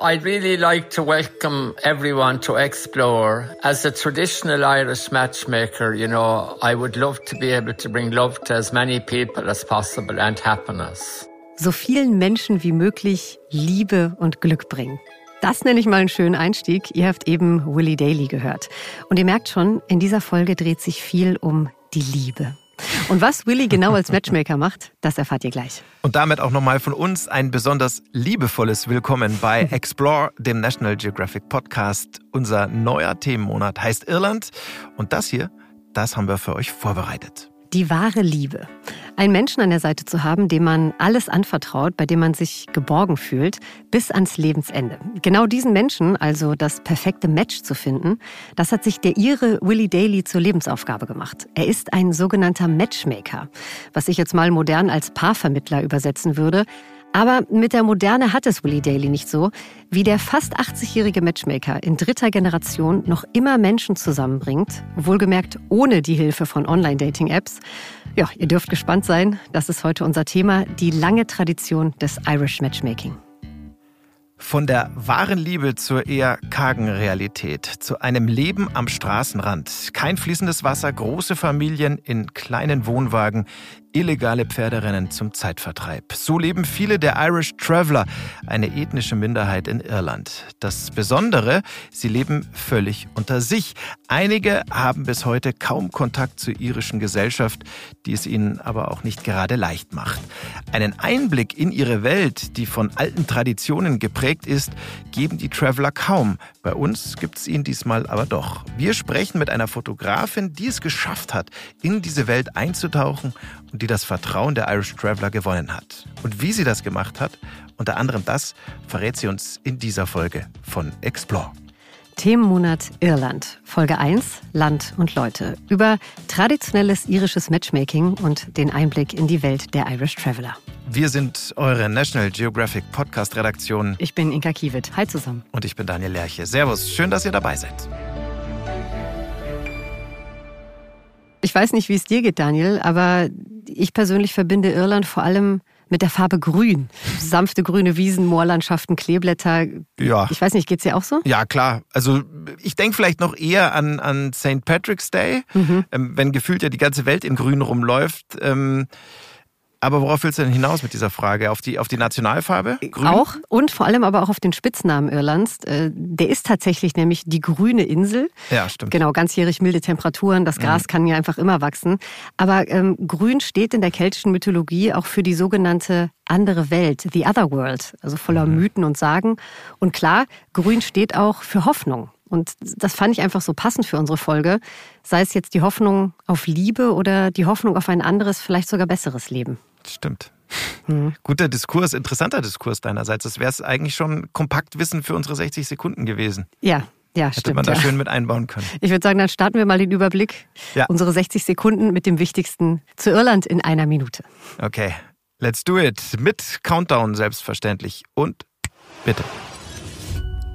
I'd really like to welcome everyone to Explore. As a traditional Irish matchmaker, you know, I would love to be able to bring love to as many people as possible and happiness. So vielen Menschen wie möglich Liebe und Glück bringen. Das nenne ich mal einen schönen Einstieg. Ihr habt eben Willie Daly gehört. Und ihr merkt schon, in dieser Folge dreht sich viel um die Liebe. Und was Willy genau als Matchmaker macht, das erfahrt ihr gleich. Und damit auch nochmal von uns ein besonders liebevolles Willkommen bei Explore, dem National Geographic Podcast. Unser neuer Themenmonat heißt Irland. Und das hier, das haben wir für euch vorbereitet. Die wahre Liebe. Einen Menschen an der Seite zu haben, dem man alles anvertraut, bei dem man sich geborgen fühlt, bis ans Lebensende. Genau diesen Menschen, also das perfekte Match zu finden, das hat sich der Ire Willie Daly zur Lebensaufgabe gemacht. Er ist ein sogenannter Matchmaker, was ich jetzt mal modern als Paarvermittler übersetzen würde. Aber mit der Moderne hat es Willie Daly nicht so, wie der fast 80-jährige Matchmaker in dritter Generation noch immer Menschen zusammenbringt, wohlgemerkt ohne die Hilfe von Online-Dating-Apps. Ja, ihr dürft gespannt sein, das ist heute unser Thema, die lange Tradition des Irish Matchmaking. Von der wahren Liebe zur eher kargen Realität, zu einem Leben am Straßenrand. Kein fließendes Wasser, große Familien in kleinen Wohnwagen, illegale Pferderennen zum Zeitvertreib. So leben viele der Irish Traveller, eine ethnische Minderheit in Irland. Das Besondere, sie leben völlig unter sich. Einige haben bis heute kaum Kontakt zur irischen Gesellschaft, die es ihnen aber auch nicht gerade leicht macht. Einen Einblick in ihre Welt, die von alten Traditionen geprägt ist, geben die Traveller kaum. Bei uns gibt es ihn diesmal aber doch. Wir sprechen mit einer Fotografin, die es geschafft hat, in diese Welt einzutauchen die das Vertrauen der Irish Traveller gewonnen hat. Und wie sie das gemacht hat, unter anderem das, verrät sie uns in dieser Folge von Explore. Themenmonat Irland, Folge 1, Land und Leute. Über traditionelles irisches Matchmaking und den Einblick in die Welt der Irish Traveller. Wir sind eure National Geographic Podcast Redaktion. Ich bin Inka Kiewit. Hi zusammen. Und ich bin Daniel Lerche. Servus, schön, dass ihr dabei seid. Ich weiß nicht, wie es dir geht, Daniel, aber ich persönlich verbinde Irland vor allem mit der Farbe Grün. Sanfte grüne Wiesen, Moorlandschaften, Kleeblätter. Ja. Ich weiß nicht, geht's dir auch so? Ja, klar. Also ich denke vielleicht noch eher an, an St. Patrick's Day, mhm. ähm, wenn gefühlt ja die ganze Welt in Grün rumläuft. Ähm, aber worauf willst du denn hinaus mit dieser Frage? Auf die, auf die Nationalfarbe? Grün? Auch und vor allem aber auch auf den Spitznamen Irlands. Äh, der ist tatsächlich nämlich die grüne Insel. Ja, stimmt. Genau, ganzjährig milde Temperaturen. Das Gras mhm. kann ja einfach immer wachsen. Aber ähm, grün steht in der keltischen Mythologie auch für die sogenannte andere Welt, the other world, also voller mhm. Mythen und Sagen. Und klar, grün steht auch für Hoffnung. Und das fand ich einfach so passend für unsere Folge. Sei es jetzt die Hoffnung auf Liebe oder die Hoffnung auf ein anderes, vielleicht sogar besseres Leben. Stimmt. Mhm. Guter Diskurs, interessanter Diskurs deinerseits. Das wäre es eigentlich schon Kompaktwissen für unsere 60 Sekunden gewesen. Ja, ja, Hätte stimmt. man da ja. schön mit einbauen können. Ich würde sagen, dann starten wir mal den Überblick. Ja. Unsere 60 Sekunden mit dem Wichtigsten zu Irland in einer Minute. Okay, let's do it. Mit Countdown selbstverständlich. Und bitte.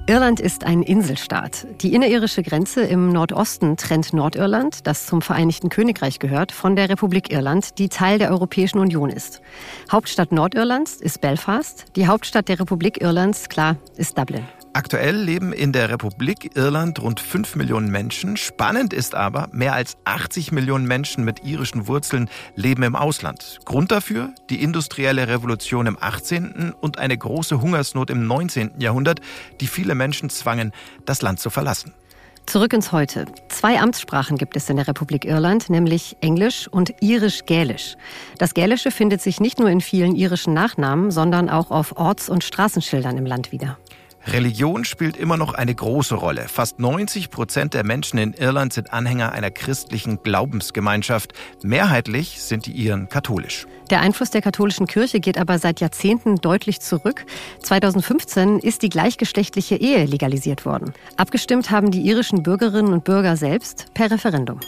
Irland ist ein Inselstaat. Die innerirische Grenze im Nordosten trennt Nordirland, das zum Vereinigten Königreich gehört, von der Republik Irland, die Teil der Europäischen Union ist. Hauptstadt Nordirlands ist Belfast, die Hauptstadt der Republik Irlands, klar, ist Dublin. Aktuell leben in der Republik Irland rund 5 Millionen Menschen. Spannend ist aber, mehr als 80 Millionen Menschen mit irischen Wurzeln leben im Ausland. Grund dafür die industrielle Revolution im 18. und eine große Hungersnot im 19. Jahrhundert, die viele Menschen zwangen, das Land zu verlassen. Zurück ins Heute. Zwei Amtssprachen gibt es in der Republik Irland, nämlich Englisch und Irisch-Gälisch. Das Gälische findet sich nicht nur in vielen irischen Nachnamen, sondern auch auf Orts- und Straßenschildern im Land wieder. Religion spielt immer noch eine große Rolle. Fast 90 Prozent der Menschen in Irland sind Anhänger einer christlichen Glaubensgemeinschaft. Mehrheitlich sind die Iren katholisch. Der Einfluss der katholischen Kirche geht aber seit Jahrzehnten deutlich zurück. 2015 ist die gleichgeschlechtliche Ehe legalisiert worden. Abgestimmt haben die irischen Bürgerinnen und Bürger selbst per Referendum.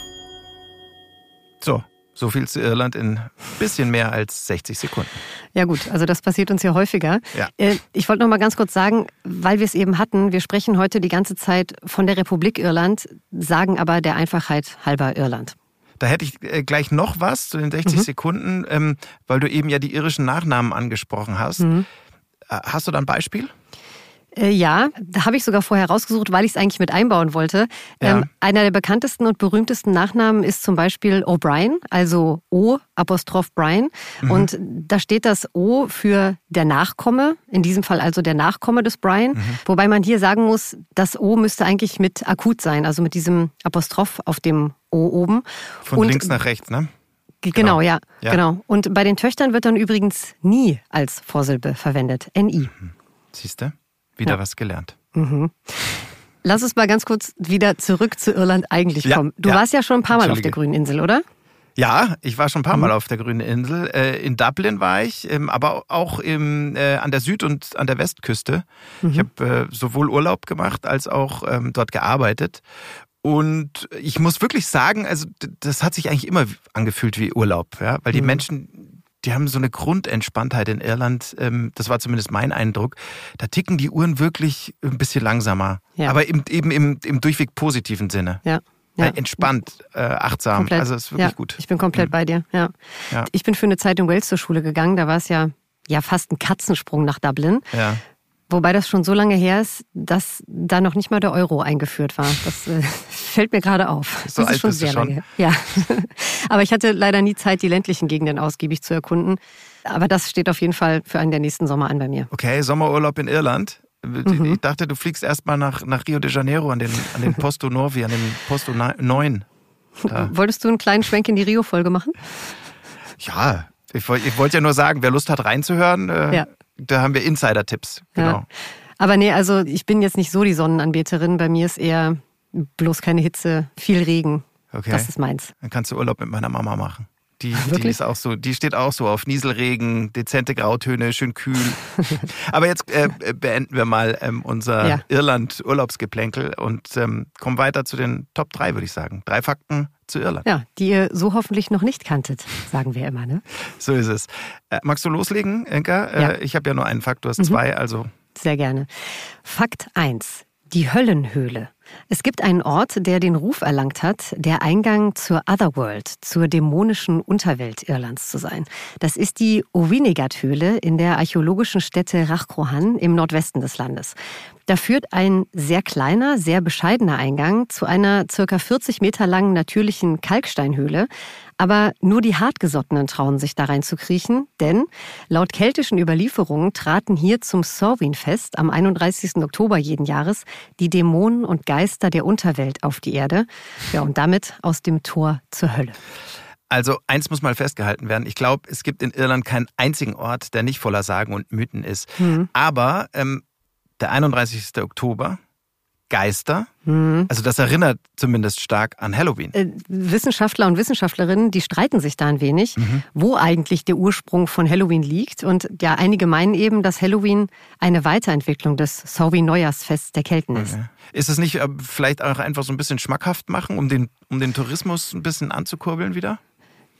So, so viel zu Irland in ein bisschen mehr als 60 Sekunden. Ja gut, also das passiert uns ja häufiger. Ja. Äh, ich wollte noch mal ganz kurz sagen, weil wir es eben hatten, wir sprechen heute die ganze Zeit von der Republik Irland, sagen aber der Einfachheit halber Irland. Da hätte ich äh, gleich noch was zu den 60 mhm. Sekunden, ähm, weil du eben ja die irischen Nachnamen angesprochen hast. Mhm. Äh, hast du da ein Beispiel? Äh, ja, da habe ich sogar vorher rausgesucht, weil ich es eigentlich mit einbauen wollte. Ja. Ähm, einer der bekanntesten und berühmtesten Nachnamen ist zum Beispiel O'Brien, also O Apostroph Brian. Mhm. Und da steht das O für der Nachkomme, in diesem Fall also der Nachkomme des Brian. Mhm. Wobei man hier sagen muss, das O müsste eigentlich mit akut sein, also mit diesem Apostroph auf dem O oben. Von und links nach rechts, ne? Genau, genau ja, ja, genau. Und bei den Töchtern wird dann übrigens nie als Vorsilbe verwendet. NI. Mhm. Siehst du? Wieder ja. was gelernt. Mhm. Lass uns mal ganz kurz wieder zurück zu Irland eigentlich kommen. Du warst ja schon ein paar Mal auf der grünen Insel, oder? Ja, ich war schon ein paar Mal mhm. auf der grünen Insel. Äh, in Dublin war ich, ähm, aber auch im, äh, an der Süd- und an der Westküste. Mhm. Ich habe äh, sowohl Urlaub gemacht als auch ähm, dort gearbeitet. Und ich muss wirklich sagen, also das hat sich eigentlich immer angefühlt wie Urlaub, ja, weil die mhm. Menschen, die haben so eine Grundentspanntheit in Irland. Ähm, das war zumindest mein Eindruck. Da ticken die Uhren wirklich ein bisschen langsamer, ja. aber eben im, im durchweg positiven Sinne. Ja. Ja. Entspannt, äh, achtsam. Komplett. Also ist wirklich ja, gut. Ich bin komplett mhm. bei dir. Ja. ja. Ich bin für eine Zeit in Wales zur Schule gegangen. Da war es ja, ja fast ein Katzensprung nach Dublin. Ja. Wobei das schon so lange her ist, dass da noch nicht mal der Euro eingeführt war. Das äh, fällt mir gerade auf. So das ist schon sehr schon. lange. Ja. Aber ich hatte leider nie Zeit, die ländlichen Gegenden ausgiebig zu erkunden. Aber das steht auf jeden Fall für einen der nächsten Sommer an bei mir. Okay, Sommerurlaub in Irland. Mhm. Ich dachte, du fliegst erstmal nach, nach Rio de Janeiro an den, an den Posto Novi, an den Posto 9. Da. Wolltest du einen kleinen Schwenk in die Rio-Folge machen? Ja, ich, ich wollte ja nur sagen, wer Lust hat reinzuhören, äh, ja. Da haben wir Insider-Tipps, genau. Ja. Aber nee, also ich bin jetzt nicht so die Sonnenanbeterin. Bei mir ist eher bloß keine Hitze, viel Regen. Okay. Das ist meins. Dann kannst du Urlaub mit meiner Mama machen. Die, die, ist auch so, die steht auch so auf Nieselregen, dezente Grautöne, schön kühl. Aber jetzt äh, beenden wir mal ähm, unser ja. Irland-Urlaubsgeplänkel und ähm, kommen weiter zu den Top 3, würde ich sagen. Drei Fakten zu Irland. Ja, die ihr so hoffentlich noch nicht kanntet, sagen wir immer, ne? So ist es. Äh, magst du loslegen, Enka? Äh, ja. Ich habe ja nur einen Fakt, du hast mhm. zwei, also. Sehr gerne. Fakt 1. Die Höllenhöhle. Es gibt einen Ort, der den Ruf erlangt hat, der Eingang zur Otherworld, zur dämonischen Unterwelt Irlands zu sein. Das ist die Owinigat-Höhle in der archäologischen Stätte Rachcrohan im Nordwesten des Landes. Da führt ein sehr kleiner, sehr bescheidener Eingang zu einer circa 40 Meter langen natürlichen Kalksteinhöhle. Aber nur die Hartgesottenen trauen sich da rein zu kriechen, denn laut keltischen Überlieferungen traten hier zum Sorwin-Fest am 31. Oktober jeden Jahres die Dämonen und Geister der Unterwelt auf die Erde. Ja, und damit aus dem Tor zur Hölle. Also eins muss mal festgehalten werden. Ich glaube, es gibt in Irland keinen einzigen Ort, der nicht voller Sagen und Mythen ist. Mhm. Aber ähm, der 31. Oktober, Geister. Mhm. Also das erinnert zumindest stark an Halloween. Äh, Wissenschaftler und Wissenschaftlerinnen, die streiten sich da ein wenig, mhm. wo eigentlich der Ursprung von Halloween liegt. Und ja, einige meinen eben, dass Halloween eine Weiterentwicklung des Sorwi-Neujahrsfests der Kelten ist. Okay. Ist es nicht äh, vielleicht auch einfach so ein bisschen schmackhaft machen, um den, um den Tourismus ein bisschen anzukurbeln wieder?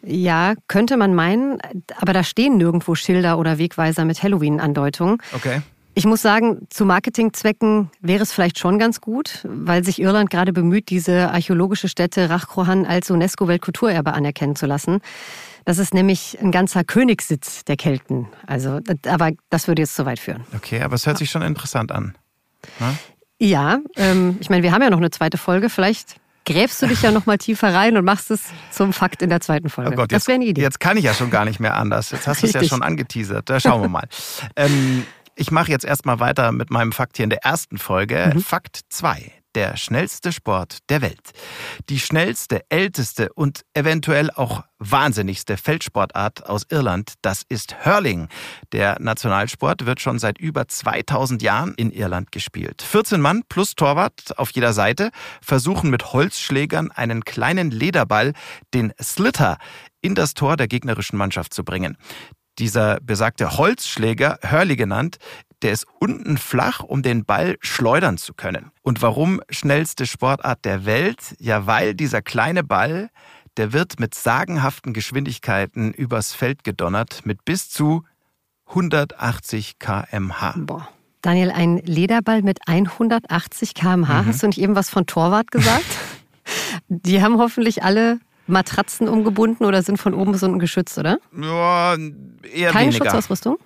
Ja, könnte man meinen, aber da stehen nirgendwo Schilder oder Wegweiser mit Halloween-Andeutungen. Okay. Ich muss sagen, zu Marketingzwecken wäre es vielleicht schon ganz gut, weil sich Irland gerade bemüht, diese archäologische Stätte Rachcrohan als UNESCO-Weltkulturerbe anerkennen zu lassen. Das ist nämlich ein ganzer Königssitz der Kelten. Also, aber das würde jetzt zu weit führen. Okay, aber es hört sich schon interessant an. Ne? Ja, ähm, ich meine, wir haben ja noch eine zweite Folge. Vielleicht gräbst du dich ja noch mal tiefer rein und machst es zum Fakt in der zweiten Folge. Oh Gott, das wäre eine Idee. Jetzt kann ich ja schon gar nicht mehr anders. Jetzt hast du es ja schon angeteasert. Da schauen wir mal. ähm, ich mache jetzt erstmal weiter mit meinem Fakt hier in der ersten Folge. Mhm. Fakt 2 der schnellste Sport der Welt. Die schnellste, älteste und eventuell auch wahnsinnigste Feldsportart aus Irland, das ist Hurling. Der Nationalsport wird schon seit über 2000 Jahren in Irland gespielt. 14 Mann plus Torwart auf jeder Seite versuchen mit Holzschlägern einen kleinen Lederball, den Slitter, in das Tor der gegnerischen Mannschaft zu bringen. Dieser besagte Holzschläger, Hurley genannt, der ist unten flach, um den Ball schleudern zu können. Und warum schnellste Sportart der Welt? Ja, weil dieser kleine Ball, der wird mit sagenhaften Geschwindigkeiten übers Feld gedonnert mit bis zu 180 kmh. Boah. Daniel, ein Lederball mit 180 kmh. Mhm. Hast du nicht eben was von Torwart gesagt? Die haben hoffentlich alle Matratzen umgebunden oder sind von oben bis unten geschützt, oder? Ja, eher Keine weniger. Schutzausrüstung?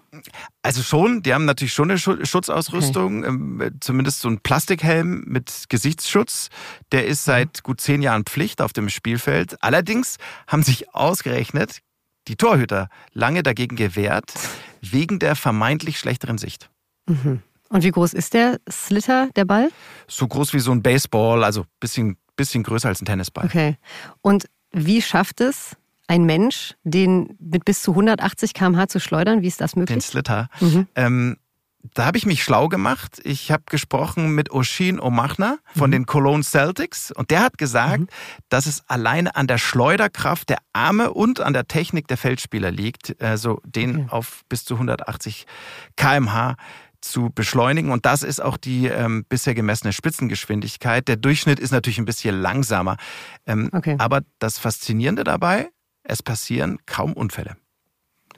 Also schon, die haben natürlich schon eine Schutzausrüstung, okay. Ähm, zumindest so ein Plastikhelm mit Gesichtsschutz. Der ist seit gut zehn Jahren Pflicht auf dem Spielfeld. Allerdings haben sich ausgerechnet die Torhüter lange dagegen gewehrt, wegen der vermeintlich schlechteren Sicht. Mhm. Und wie groß ist der Slitter, der Ball? So groß wie so ein Baseball, also bisschen, bisschen größer als ein Tennisball. Okay. Und wie schafft es ein Mensch, den mit bis zu 180 km/h zu schleudern? Wie ist das möglich? Den Slitter. Mhm. Ähm, da habe ich mich schlau gemacht. Ich habe gesprochen mit Oshin Omachna von mhm. den Cologne Celtics und der hat gesagt, mhm. dass es alleine an der Schleuderkraft der Arme und an der Technik der Feldspieler liegt, also den okay. auf bis zu 180 km/h zu beschleunigen. Und das ist auch die ähm, bisher gemessene Spitzengeschwindigkeit. Der Durchschnitt ist natürlich ein bisschen langsamer. Ähm, okay. Aber das Faszinierende dabei, es passieren kaum Unfälle.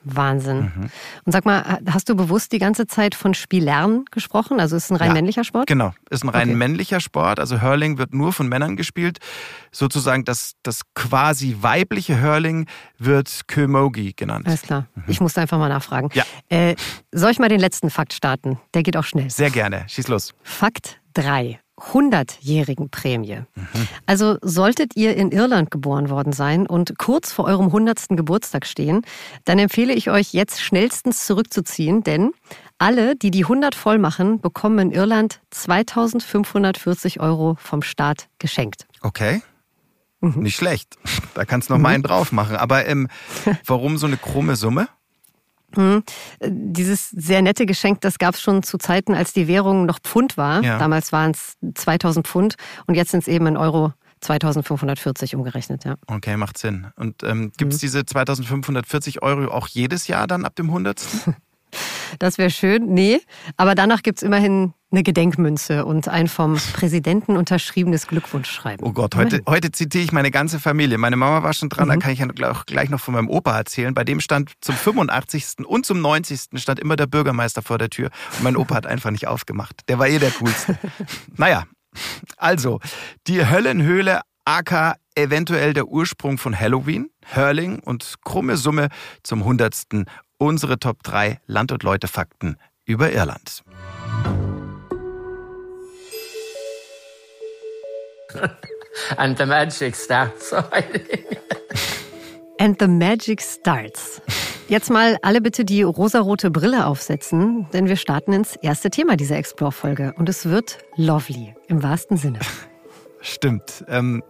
Wahnsinn. Mhm. Und sag mal, hast du bewusst die ganze Zeit von Spielern gesprochen? Also ist es ein rein ja, männlicher Sport? Genau, ist ein rein okay. männlicher Sport. Also Hurling wird nur von Männern gespielt. Sozusagen das, das quasi weibliche Hurling wird Kömogi genannt. Alles klar. Mhm. Ich musste einfach mal nachfragen. Ja. Äh, soll ich mal den letzten Fakt starten? Der geht auch schnell. Sehr gerne. Schieß los. Fakt 3. 100-jährigen Prämie. Mhm. Also solltet ihr in Irland geboren worden sein und kurz vor eurem 100. Geburtstag stehen, dann empfehle ich euch jetzt schnellstens zurückzuziehen, denn alle, die die 100 voll machen, bekommen in Irland 2540 Euro vom Staat geschenkt. Okay. Mhm. Nicht schlecht. Da kannst du noch mhm. mal einen drauf machen. Aber ähm, warum so eine krumme Summe? Hm. Dieses sehr nette Geschenk, das gab es schon zu Zeiten, als die Währung noch Pfund war. Ja. Damals waren es 2000 Pfund und jetzt sind es eben in Euro 2540 umgerechnet, ja. Okay, macht Sinn. Und ähm, gibt es mhm. diese 2540 Euro auch jedes Jahr dann ab dem 100.? Das wäre schön. Nee, aber danach gibt es immerhin eine Gedenkmünze und ein vom Präsidenten unterschriebenes Glückwunschschreiben. Oh Gott, heute, heute zitiere ich meine ganze Familie. Meine Mama war schon dran, mhm. da kann ich ja gleich noch von meinem Opa erzählen. Bei dem stand zum 85. und zum 90. stand immer der Bürgermeister vor der Tür. Und mein Opa hat einfach nicht aufgemacht. Der war eh der Coolste. naja, also, die Höllenhöhle AK eventuell der Ursprung von Halloween, Hurling und krumme Summe zum 100 unsere Top 3 Land- und Leute-Fakten über Irland. And the magic starts. And the magic starts. Jetzt mal alle bitte die rosarote Brille aufsetzen, denn wir starten ins erste Thema dieser Explore-Folge und es wird lovely im wahrsten Sinne. Stimmt. Ähm,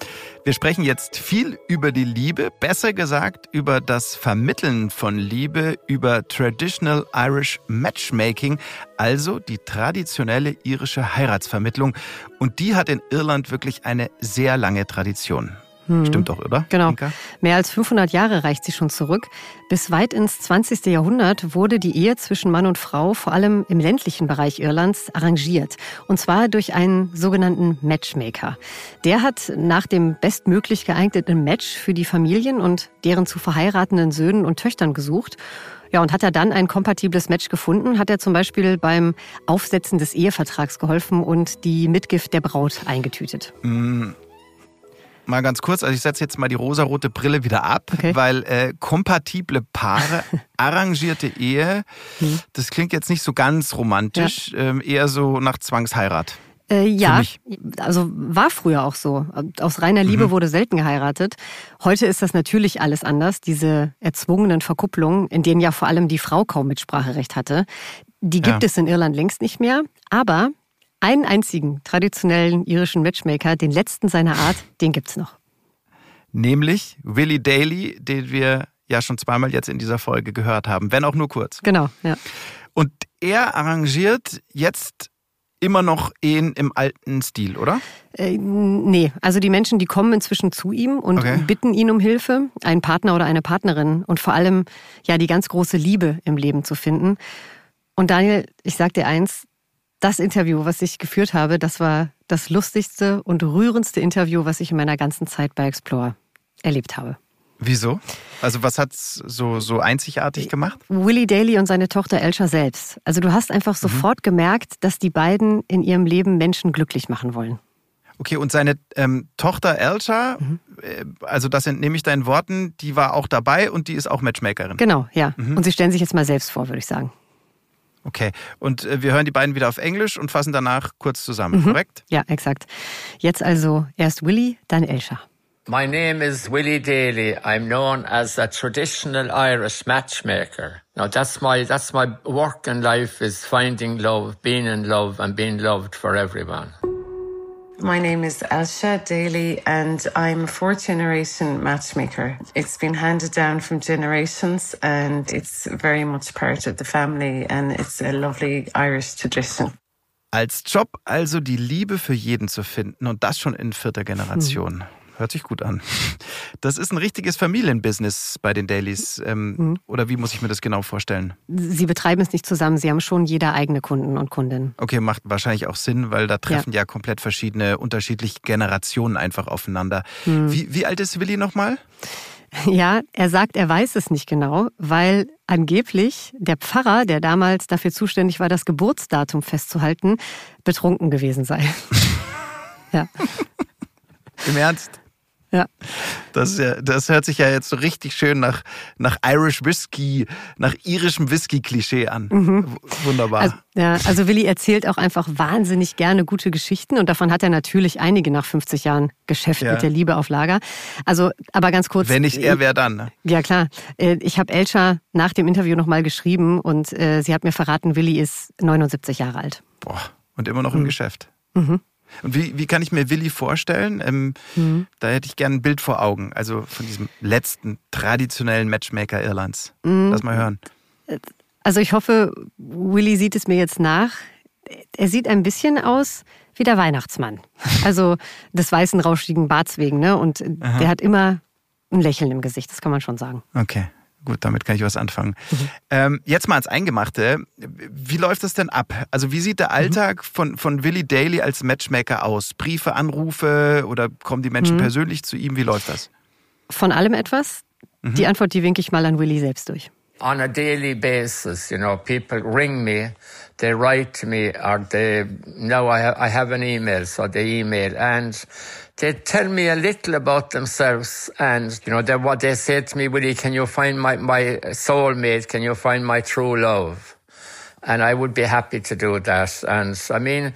wir sprechen jetzt viel über die Liebe, besser gesagt über das Vermitteln von Liebe, über Traditional Irish Matchmaking, also die traditionelle irische Heiratsvermittlung. Und die hat in Irland wirklich eine sehr lange Tradition. Hm. Stimmt doch, oder? Genau. Inka? Mehr als 500 Jahre reicht sie schon zurück. Bis weit ins 20. Jahrhundert wurde die Ehe zwischen Mann und Frau vor allem im ländlichen Bereich Irlands arrangiert. Und zwar durch einen sogenannten Matchmaker. Der hat nach dem bestmöglich geeigneten Match für die Familien und deren zu verheiratenden Söhnen und Töchtern gesucht. Ja, und hat er dann ein kompatibles Match gefunden, hat er zum Beispiel beim Aufsetzen des Ehevertrags geholfen und die Mitgift der Braut eingetütet. Mm, mal ganz kurz, also ich setze jetzt mal die rosarote Brille wieder ab, okay. weil äh, kompatible Paare, arrangierte Ehe, hm. das klingt jetzt nicht so ganz romantisch, ja. ähm, eher so nach Zwangsheirat. Äh, ja, also war früher auch so. Aus reiner Liebe mhm. wurde selten geheiratet. Heute ist das natürlich alles anders. Diese erzwungenen Verkupplungen, in denen ja vor allem die Frau kaum Mitspracherecht hatte, die gibt ja. es in Irland längst nicht mehr. Aber einen einzigen traditionellen irischen Matchmaker, den letzten seiner Art, den gibt's noch. Nämlich Willie Daly, den wir ja schon zweimal jetzt in dieser Folge gehört haben, wenn auch nur kurz. Genau, ja. Und er arrangiert jetzt immer noch Ehen im alten Stil, oder? Äh, nee, also die Menschen, die kommen inzwischen zu ihm und okay. bitten ihn um Hilfe, einen Partner oder eine Partnerin und vor allem ja die ganz große Liebe im Leben zu finden. Und Daniel, ich sag dir eins, das Interview, was ich geführt habe, das war das lustigste und rührendste Interview, was ich in meiner ganzen Zeit bei Explore erlebt habe. Wieso? Also was hat's so, so einzigartig gemacht? Willie Daly und seine Tochter Elsha selbst. Also du hast einfach mhm. sofort gemerkt, dass die beiden in ihrem Leben Menschen glücklich machen wollen. Okay, und seine ähm, Tochter Elsha, mhm. äh, also das entnehme ich deinen Worten, die war auch dabei und die ist auch Matchmakerin. Genau, ja. Mhm. Und sie stellen sich jetzt mal selbst vor, würde ich sagen. Okay, und äh, wir hören die beiden wieder auf Englisch und fassen danach kurz zusammen, mhm. korrekt? Ja, exakt. Jetzt also erst Willy, dann Elsha. My name is Willie Daly. I'm known as a traditional Irish matchmaker. Now that's my that's my work in life is finding love, being in love and being loved for everyone. My name is Elsha Daly and I'm a fourth generation matchmaker. It's been handed down from generations and it's very much part of the family and it's a lovely Irish tradition. Als Job also die Liebe für jeden zu finden und das schon in vierter Generation. Hm. Hört sich gut an. Das ist ein richtiges Familienbusiness bei den Dailies. Ähm, mhm. Oder wie muss ich mir das genau vorstellen? Sie betreiben es nicht zusammen. Sie haben schon jeder eigene Kunden und Kundinnen. Okay, macht wahrscheinlich auch Sinn, weil da treffen ja, ja komplett verschiedene, unterschiedliche Generationen einfach aufeinander. Mhm. Wie, wie alt ist Willi nochmal? Ja, er sagt, er weiß es nicht genau, weil angeblich der Pfarrer, der damals dafür zuständig war, das Geburtsdatum festzuhalten, betrunken gewesen sei. ja. Im Ernst? Ja. Das, ja, das hört sich ja jetzt so richtig schön nach, nach Irish Whisky, nach irischem Whisky-Klischee an. Mhm. Wunderbar. Also, ja, also Willi erzählt auch einfach wahnsinnig gerne gute Geschichten und davon hat er natürlich einige nach 50 Jahren Geschäft ja. mit der Liebe auf Lager. Also, aber ganz kurz. Wenn nicht er, wer dann? Ne? Ja, klar. Äh, ich habe Elscha nach dem Interview nochmal geschrieben und äh, sie hat mir verraten, Willi ist 79 Jahre alt. Boah, und immer noch im mhm. Geschäft. Mhm. Und wie, wie kann ich mir Willi vorstellen? Ähm, mhm. Da hätte ich gerne ein Bild vor Augen. Also von diesem letzten traditionellen Matchmaker Irlands. Mhm. Lass mal hören. Also ich hoffe, Willi sieht es mir jetzt nach. Er sieht ein bisschen aus wie der Weihnachtsmann. Also des weißen, rauschigen Barts wegen. Ne? Und Aha. der hat immer ein Lächeln im Gesicht, das kann man schon sagen. Okay. Gut, damit kann ich was anfangen. Mhm. Ähm, jetzt mal ans Eingemachte. Wie läuft das denn ab? Also wie sieht der mhm. Alltag mhm. von, von Willie Daly als Matchmaker aus? Briefe, Anrufe oder kommen die Menschen mhm. persönlich zu ihm? Wie läuft das? Von allem etwas. Mhm. Die Antwort, die winke ich mal an Willie selbst durch. On a daily basis, you know, people ring me, they write to me, or they, now I have, I have an email, so they email. And they tell me a little about themselves and you know they what they say to me willie can you find my my soulmate can you find my true love and i would be happy to do that and i mean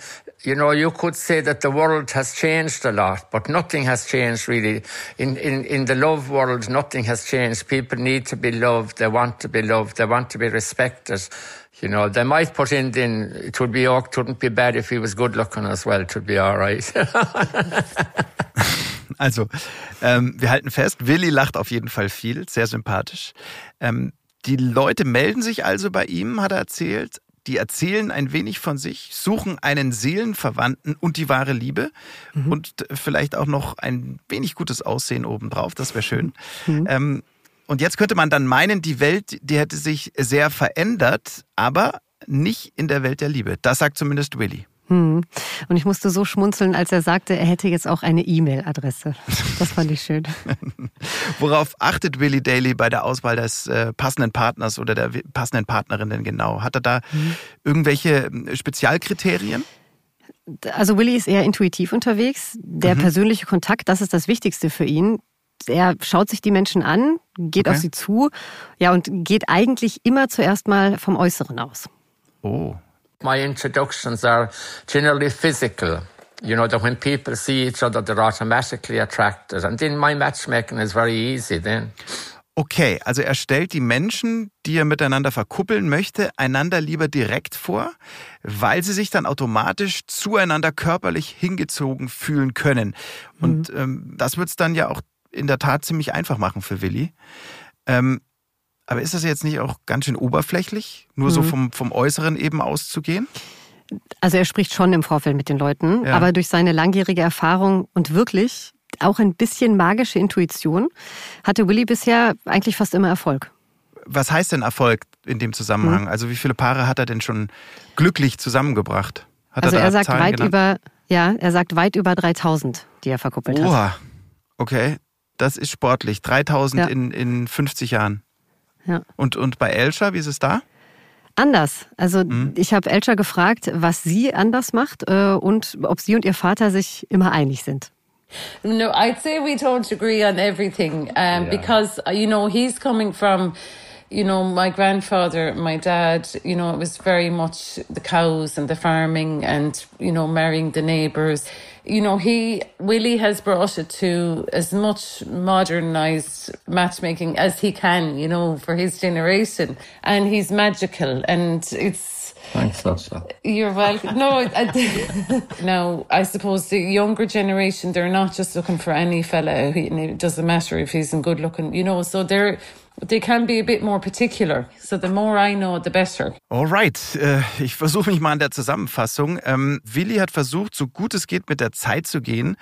you know, you could say that the world has changed a lot, but nothing has changed really. In, in, in the love world, nothing has changed. People need to be loved. They want to be loved. They want to be respected. You know, they might put in, in it would be, it wouldn't be bad if he was good looking as well. It would be all right. also, ähm, wir halten fest, Willi lacht auf jeden Fall viel, sehr sympathisch. Ähm, die Leute melden sich also bei ihm, hat er erzählt. Die erzählen ein wenig von sich, suchen einen Seelenverwandten und die wahre Liebe mhm. und vielleicht auch noch ein wenig gutes Aussehen obendrauf. Das wäre schön. Mhm. Ähm, und jetzt könnte man dann meinen, die Welt, die hätte sich sehr verändert, aber nicht in der Welt der Liebe. Das sagt zumindest Willy. Hm. Und ich musste so schmunzeln, als er sagte, er hätte jetzt auch eine E-Mail-Adresse. Das fand ich schön. Worauf achtet Willy Daly bei der Auswahl des äh, passenden Partners oder der passenden Partnerin denn genau? Hat er da hm. irgendwelche äh, Spezialkriterien? Also Willy ist eher intuitiv unterwegs. Der mhm. persönliche Kontakt, das ist das Wichtigste für ihn er schaut sich die Menschen an, geht okay. auf sie zu, ja, und geht eigentlich immer zuerst mal vom Äußeren aus. Oh. My introductions are generally physical. You know, that when people see each other, they're automatically attracted. And then my matchmaking is very easy then. Okay, also er stellt die Menschen, die er miteinander verkuppeln möchte, einander lieber direkt vor, weil sie sich dann automatisch zueinander körperlich hingezogen fühlen können. Und mhm. ähm, das wird es dann ja auch in der Tat ziemlich einfach machen für Willi. Ähm, aber ist das jetzt nicht auch ganz schön oberflächlich, nur mhm. so vom, vom Äußeren eben auszugehen? Also er spricht schon im Vorfeld mit den Leuten, ja. aber durch seine langjährige Erfahrung und wirklich auch ein bisschen magische Intuition hatte Willi bisher eigentlich fast immer Erfolg. Was heißt denn Erfolg in dem Zusammenhang? Mhm. Also wie viele Paare hat er denn schon glücklich zusammengebracht? Hat also er, er sagt weit genannt? über, ja, er sagt weit über 3000, die er verkuppelt Oha. hat. Okay, das ist sportlich. 3000 ja. in, in 50 Jahren. Ja. Und, und bei Elsha, wie ist es da? Anders. Also mhm. ich habe Elsha gefragt, was sie anders macht äh, und ob sie und ihr Vater sich immer einig sind. No, I'd say we don't agree on everything um, yeah. because, uh, you know, he's coming from you know, my grandfather, my dad, you know, it was very much the cows and the farming and, you know, marrying the neighbours. You know, he, Willie has brought it to as much modernised matchmaking as he can, you know, for his generation. And he's magical and it's, Thanks, Ursula. You're welcome. No, I, now I suppose the younger generation they're not just looking for any fella. And it doesn't matter if he's in good looking, you know. So they're they can be a bit more particular. So the more I know, the better. Alright, äh, ich versuche mich mal an der Zusammenfassung. Ähm, Willi hat versucht, so gut es geht, mit der Zeit zu gehen.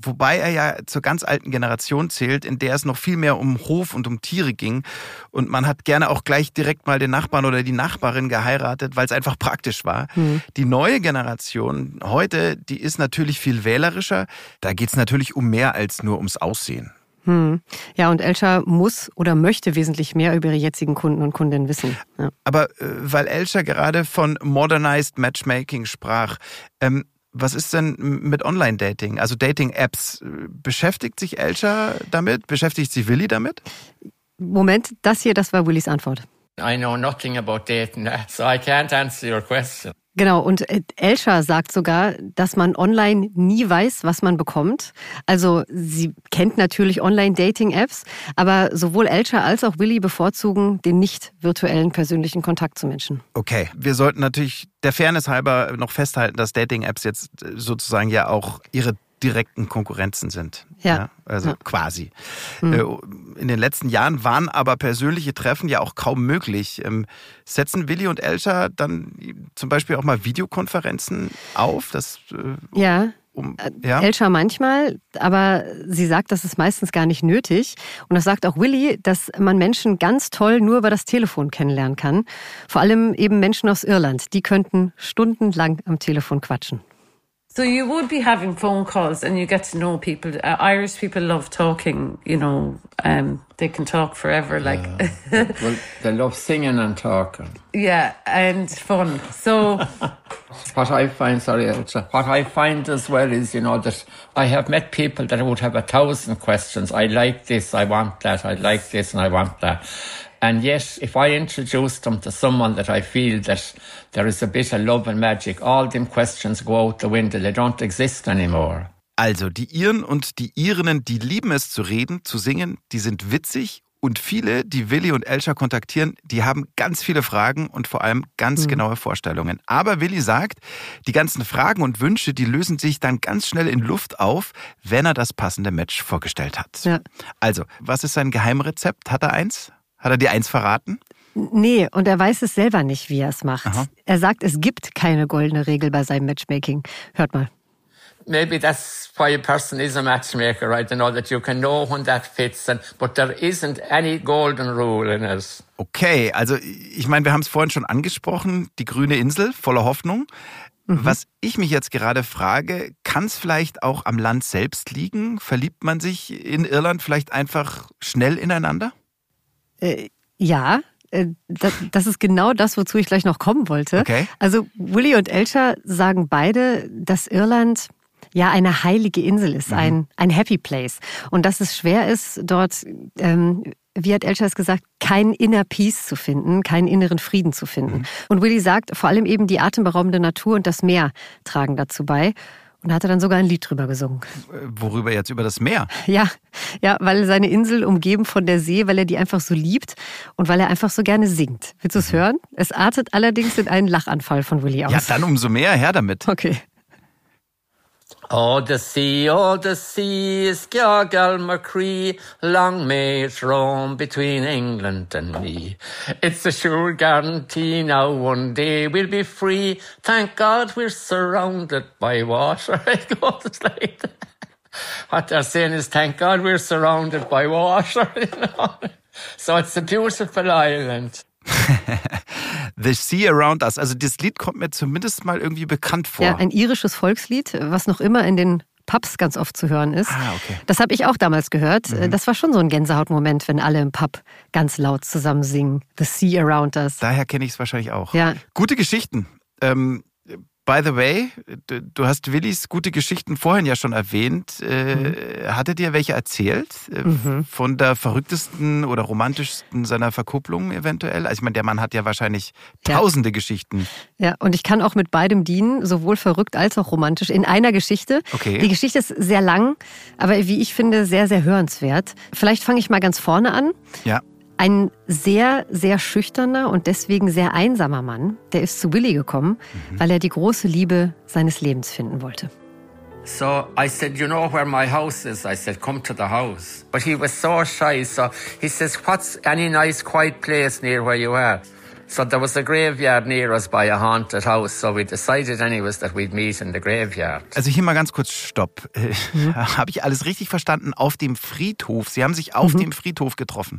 Wobei er ja zur ganz alten Generation zählt, in der es noch viel mehr um Hof und um Tiere ging. Und man hat gerne auch gleich direkt mal den Nachbarn oder die Nachbarin geheiratet, weil es einfach praktisch war. Mhm. Die neue Generation heute, die ist natürlich viel wählerischer. Da geht es natürlich um mehr als nur ums Aussehen. Hm. Ja, und Elscher muss oder möchte wesentlich mehr über ihre jetzigen Kunden und Kundinnen wissen. Ja. Aber äh, weil Elscher gerade von Modernized Matchmaking sprach, ähm, was ist denn mit Online-Dating, also Dating-Apps? Beschäftigt sich Elscher damit? Beschäftigt sich Willi damit? Moment, das hier, das war Willis Antwort. I know nothing about dating, so I can't answer your question. Genau, und Elsha sagt sogar, dass man online nie weiß, was man bekommt. Also sie kennt natürlich Online-Dating-Apps, aber sowohl Elsha als auch Willy bevorzugen den nicht virtuellen persönlichen Kontakt zu Menschen. Okay, wir sollten natürlich der Fairness halber noch festhalten, dass Dating-Apps jetzt sozusagen ja auch ihre direkten Konkurrenzen sind. Ja. ja also ja. quasi. Mhm. In den letzten Jahren waren aber persönliche Treffen ja auch kaum möglich. Ähm, setzen Willi und Elscher dann zum Beispiel auch mal Videokonferenzen auf? Das, äh, ja. Um, ja. Elscher manchmal, aber sie sagt, das ist meistens gar nicht nötig. Und das sagt auch Willi, dass man Menschen ganz toll nur über das Telefon kennenlernen kann. Vor allem eben Menschen aus Irland. Die könnten stundenlang am Telefon quatschen. So you would be having phone calls and you get to know people. Uh, Irish people love talking, you know, um, they can talk forever. Like, yeah. well, they love singing and talking. Yeah, and fun. So, what I find, sorry, what I find as well is, you know, that I have met people that would have a thousand questions. I like this, I want that, I like this, and I want that. And yet, if I introduce them to someone that I feel that there is a bit of love and magic, all them questions go out the window. They don't exist anymore. Also, die Iren und die Irinnen, die lieben es zu reden, zu singen, die sind witzig und viele, die Willi und Elscha kontaktieren, die haben ganz viele Fragen und vor allem ganz mhm. genaue Vorstellungen. Aber Willi sagt, die ganzen Fragen und Wünsche, die lösen sich dann ganz schnell in Luft auf, wenn er das passende Match vorgestellt hat. Ja. Also, was ist sein Geheimrezept? Hat er eins? Hat er dir eins verraten? Nee, und er weiß es selber nicht, wie er es macht. Aha. Er sagt, es gibt keine goldene Regel bei seinem Matchmaking. Hört mal. Maybe that's why a person is a matchmaker, right? To know that you can know when that fits, and, but there isn't any golden rule in it. Okay, also ich meine, wir haben es vorhin schon angesprochen, die grüne Insel voller Hoffnung. Mhm. Was ich mich jetzt gerade frage, kann es vielleicht auch am Land selbst liegen? Verliebt man sich in Irland vielleicht einfach schnell ineinander? Äh, ja, äh, das ist genau das, wozu ich gleich noch kommen wollte. Okay. Also Willy und Elcher sagen beide, dass Irland ja eine heilige Insel ist, mhm. ein, ein Happy Place. Und dass es schwer ist, dort, ähm, wie hat Elcher es gesagt, keinen Inner Peace zu finden, keinen inneren Frieden zu finden. Mhm. Und Willy sagt, vor allem eben die atemberaubende Natur und das Meer tragen dazu bei. Und hat er dann sogar ein Lied drüber gesungen. Worüber jetzt? Über das Meer? Ja, ja, weil seine Insel umgeben von der See, weil er die einfach so liebt und weil er einfach so gerne singt. Willst du es mhm. hören? Es artet allerdings in einen Lachanfall von Willy aus. Ja, dann umso mehr, her damit. Okay. Oh, the sea, oh, the sea is Gilgal McCree, long may it roam between England and me. It's a sure guarantee now one day we'll be free. Thank God we're surrounded by water. it goes like that. What they're saying is, thank God we're surrounded by water. You know? So it's a beautiful island. The Sea Around Us. Also das Lied kommt mir zumindest mal irgendwie bekannt vor. Ja, ein irisches Volkslied, was noch immer in den Pubs ganz oft zu hören ist. Ah, okay. Das habe ich auch damals gehört. Mhm. Das war schon so ein Gänsehautmoment, wenn alle im Pub ganz laut zusammen singen. The Sea Around Us. Daher kenne ich es wahrscheinlich auch. Ja. Gute Geschichten. Ähm, By the way, du hast Willis gute Geschichten vorhin ja schon erwähnt. Äh, mhm. Hat er dir welche erzählt? Äh, mhm. Von der verrücktesten oder romantischsten seiner Verkupplungen eventuell? Also ich meine, der Mann hat ja wahrscheinlich tausende ja. Geschichten. Ja, und ich kann auch mit beidem dienen, sowohl verrückt als auch romantisch, in einer Geschichte. Okay. Die Geschichte ist sehr lang, aber wie ich finde, sehr, sehr hörenswert. Vielleicht fange ich mal ganz vorne an. Ja. Ein sehr, sehr schüchterner und deswegen sehr einsamer Mann, der ist zu Willy gekommen, mhm. weil er die große Liebe seines Lebens finden wollte. So I said, you know where my house is? I said, come to the house. But he was so shy, so he says, what's any nice quiet place near where you are? So there was a graveyard near us by a haunted house, so we decided anyways that we'd meet in the graveyard. Also hier mal ganz kurz Stopp. Mhm. Habe ich alles richtig verstanden? Auf dem Friedhof. Sie haben sich auf mhm. dem Friedhof getroffen.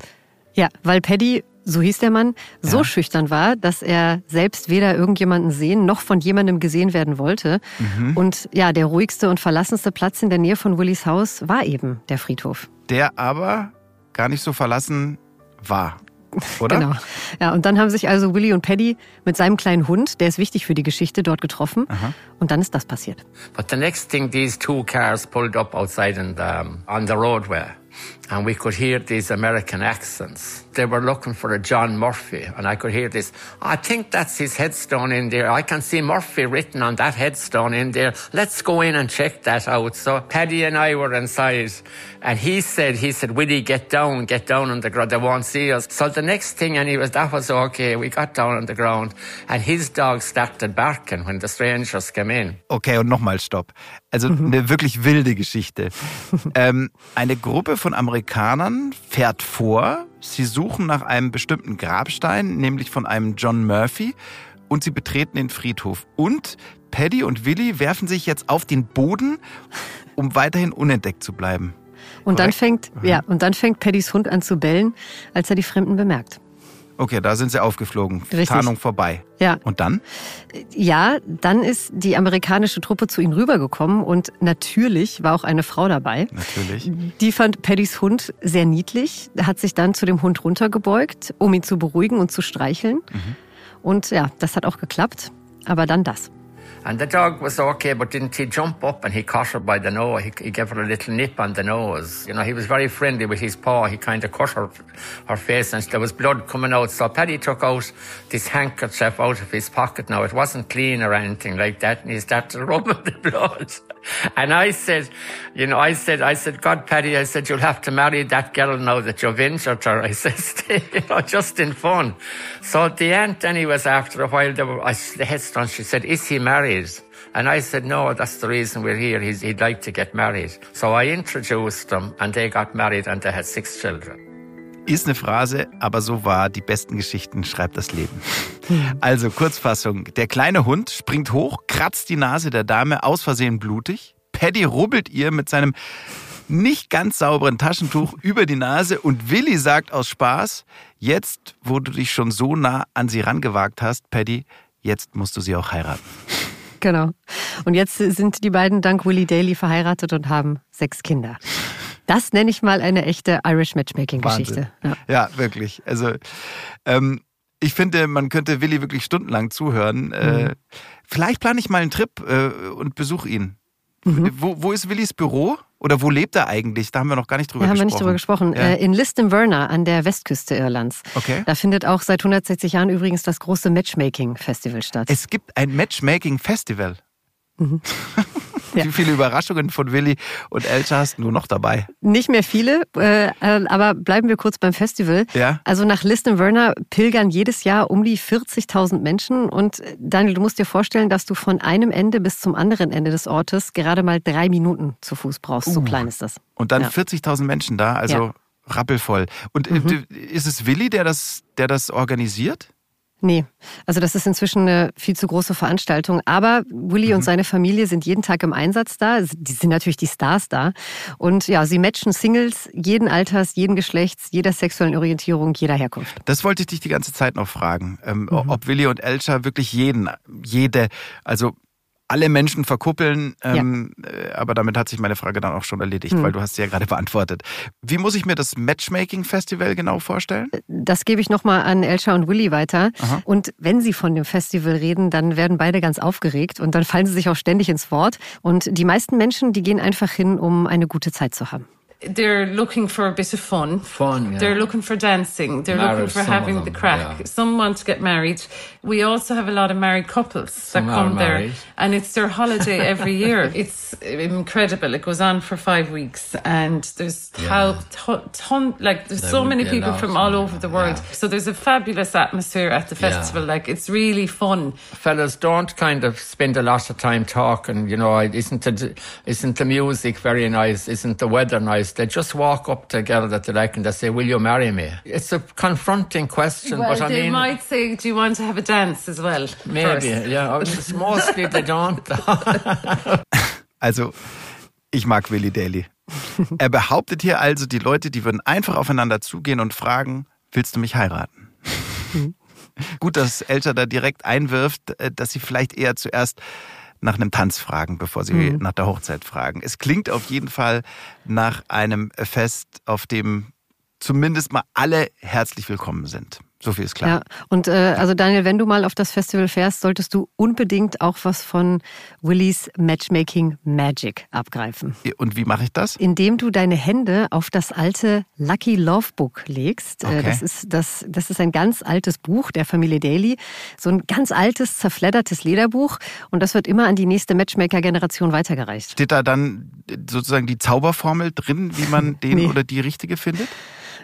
Ja, weil Paddy, so hieß der Mann, so ja. schüchtern war, dass er selbst weder irgendjemanden sehen noch von jemandem gesehen werden wollte. Mhm. Und ja, der ruhigste und verlassenste Platz in der Nähe von Willys Haus war eben der Friedhof. Der aber gar nicht so verlassen war. Oder? genau. Ja, und dann haben sich also Willy und Paddy mit seinem kleinen Hund, der ist wichtig für die Geschichte, dort getroffen. Aha. Und dann ist das passiert. But the next thing, these two cars pulled up outside and um, on the roadway. And we could hear these American accents. They were looking for a John Murphy, and I could hear this. I think that's his headstone in there. I can see Murphy written on that headstone in there. Let's go in and check that out. So Paddy and I were inside, and he said, he said, Willie, get down, get down on the ground. They won't see us. So the next thing, and he was, that was okay. We got down on the ground, and his dog started barking when the strangers came in. Okay, und nochmal Stopp. Also mhm. eine wirklich wilde Geschichte. ähm, eine Gruppe von Amerikanern fährt vor. Sie suchen nach einem bestimmten Grabstein, nämlich von einem John Murphy. Und sie betreten den Friedhof. Und Paddy und Willy werfen sich jetzt auf den Boden, um weiterhin unentdeckt zu bleiben. Und dann fängt, mhm. ja, und dann fängt Paddys Hund an zu bellen, als er die Fremden bemerkt. Okay, da sind sie aufgeflogen. Richtig. Tarnung vorbei. Ja. Und dann? Ja, dann ist die amerikanische Truppe zu ihnen rübergekommen und natürlich war auch eine Frau dabei. Natürlich. Die fand Paddys Hund sehr niedlich, hat sich dann zu dem Hund runtergebeugt, um ihn zu beruhigen und zu streicheln. Mhm. Und ja, das hat auch geklappt. Aber dann das. And the dog was okay, but didn't he jump up and he caught her by the nose? He, he gave her a little nip on the nose. You know, he was very friendly with his paw. He kind of cut her, her face and there was blood coming out. So Paddy took out this handkerchief out of his pocket now. It wasn't clean or anything like that. And he started rubbing the blood. And I said, you know, I said, I said, God, Paddy, I said, you'll have to marry that girl now that you've injured her. I said, you know, just in fun. So the aunt, anyways, after a while, they were, I, the headstone, she said, is he married? And I said, no, that's the reason we're here. He's, he'd like to get married. So I introduced them and they got married and they had six children. Ist eine Phrase, aber so war, die besten Geschichten schreibt das Leben. Also Kurzfassung, der kleine Hund springt hoch, kratzt die Nase der Dame aus Versehen blutig. Paddy rubbelt ihr mit seinem nicht ganz sauberen Taschentuch über die Nase und Willi sagt aus Spaß, jetzt, wo du dich schon so nah an sie rangewagt hast, Paddy, jetzt musst du sie auch heiraten. Genau. Und jetzt sind die beiden dank Willie Daly verheiratet und haben sechs Kinder. Das nenne ich mal eine echte Irish Matchmaking-Geschichte. Ja. ja. wirklich. Also ähm, ich finde, man könnte Willi wirklich stundenlang zuhören. Äh, mhm. Äh, vielleicht plane ich mal einen Trip äh, und besuche ihn. Mhm. Wo, wo ist Willis Büro? Oder wo lebt er eigentlich? Da haben wir noch gar nicht drüber da gesprochen. haben wir nicht drüber gesprochen. Ja. Äh, in Liston-Werner an der Westküste Irlands. Okay. Da findet auch seit 160 Jahren übrigens das große Matchmaking-Festival statt. Es gibt ein Matchmaking-Festival. Mhm. Ja. Wie viele Überraschungen von Willi und Elsa hast du noch dabei? Nicht mehr viele, äh, aber bleiben wir kurz beim Festival. Ja. Also nach Liston Werner pilgern jedes Jahr um die 40.000 Menschen und äh, Daniel, du musst dir vorstellen, dass du von einem Ende bis zum anderen Ende des Ortes gerade mal drei Minuten zu Fuß brauchst. Uh. So klein ist das. Und dann ja. 40.000 Menschen da, also ja. rappelvoll. Und äh, mhm. ist es Willi, der das, der das organisiert? Nee, also das ist inzwischen eine viel zu große Veranstaltung. Aber Willy mhm. und seine Familie sind jeden Tag im Einsatz da. Die sind natürlich die Stars da. Und ja, sie matchen Singles jeden Alters, jeden Geschlechts, jeder sexuellen Orientierung, jeder Herkunft. Das wollte ich dich die ganze Zeit noch fragen. Ähm, mhm. Ob Willy und Elcha wirklich jeden, jede, also alle Menschen verkuppeln. Ähm, ja. Äh, aber damit hat sich meine Frage dann auch schon erledigt, hm. weil du hast sie ja gerade beantwortet. Wie muss ich mir das Matchmaking-Festival genau vorstellen? Das gebe ich nochmal an Elsha und Willy weiter. Aha. Und wenn sie von dem Festival reden, dann werden beide ganz aufgeregt und dann fallen sie sich auch ständig ins Wort. Und die meisten Menschen, die gehen einfach hin, um eine gute Zeit zu haben. They're looking for a bit of fun. Fun, yeah. They're looking for dancing. They're marriage, looking for having the crack. Yeah. Some want to get married. We also have a lot of married couples some that come there, and it's their holiday every year. It's incredible. It goes on for five weeks, and there's yeah. ton, ton, like there's there so many people from all over the world. Yeah. So there's a fabulous atmosphere at the festival. Like it's really fun. Fellas, don't kind of spend a lot of time talking. You know, isn't the, isn't the music very nice? Isn't the weather nice? Is they just walk up together that they like and they say, "Will you marry me?" It's a confronting question, well, but I they mean, might say, "Do you want to have a dance as well?" Maybe, first? yeah. It's mostly they don't. also, ich mag Willy Daly. Er behauptet hier also, die Leute, die würden einfach aufeinander zugehen und fragen, willst du mich heiraten? Mhm. Gut, dass Elter da direkt einwirft, äh, dass sie vielleicht eher zuerst nach einem Tanz fragen, bevor sie mhm. nach der Hochzeit fragen. Es klingt auf jeden Fall nach einem Fest, auf dem zumindest mal alle herzlich willkommen sind. So viel ist klar. Ja, und äh, also Daniel, wenn du mal auf das Festival fährst, solltest du unbedingt auch was von Willys Matchmaking Magic abgreifen. Und wie mache ich das? Indem du deine Hände auf das alte Lucky Love Book legst. Äh, okay. Das, ist, das, das ist ein ganz altes Buch der Familie Daly. So ein ganz altes, zerfleddertes Lederbuch. Und das wird immer an die nächste Matchmaker-Generation weitergereicht. Steht da dann sozusagen die Zauberformel drin, wie man den nee. oder die richtige findet?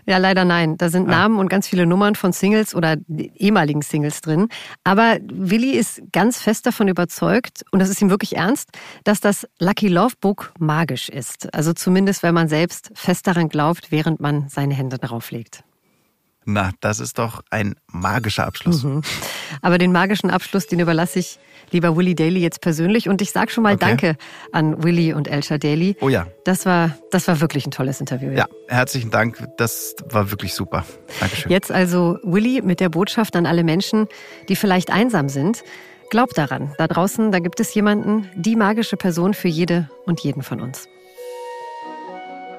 Ja, leider nein. Da sind ah. Namen und ganz viele Nummern von Singles oder ehemaligen Singles drin. Aber Willi ist ganz fest davon überzeugt, und das ist ihm wirklich ernst, dass das Lucky Love Book magisch ist. Also zumindest, wenn man selbst fest daran glaubt, während man seine Hände darauf legt. Na, das ist doch ein magischer Abschluss. Mhm. Aber den magischen Abschluss, den überlasse ich lieber Willy Daly jetzt persönlich. Und ich sage schon mal okay. Danke an Willy und Elsha Daly. Oh ja. Das war, das war wirklich ein tolles Interview. Ja. ja, herzlichen Dank. Das war wirklich super. Dankeschön. Jetzt also Willy mit der Botschaft an alle Menschen, die vielleicht einsam sind. Glaubt daran, da draußen, da gibt es jemanden, die magische Person für jede und jeden von uns.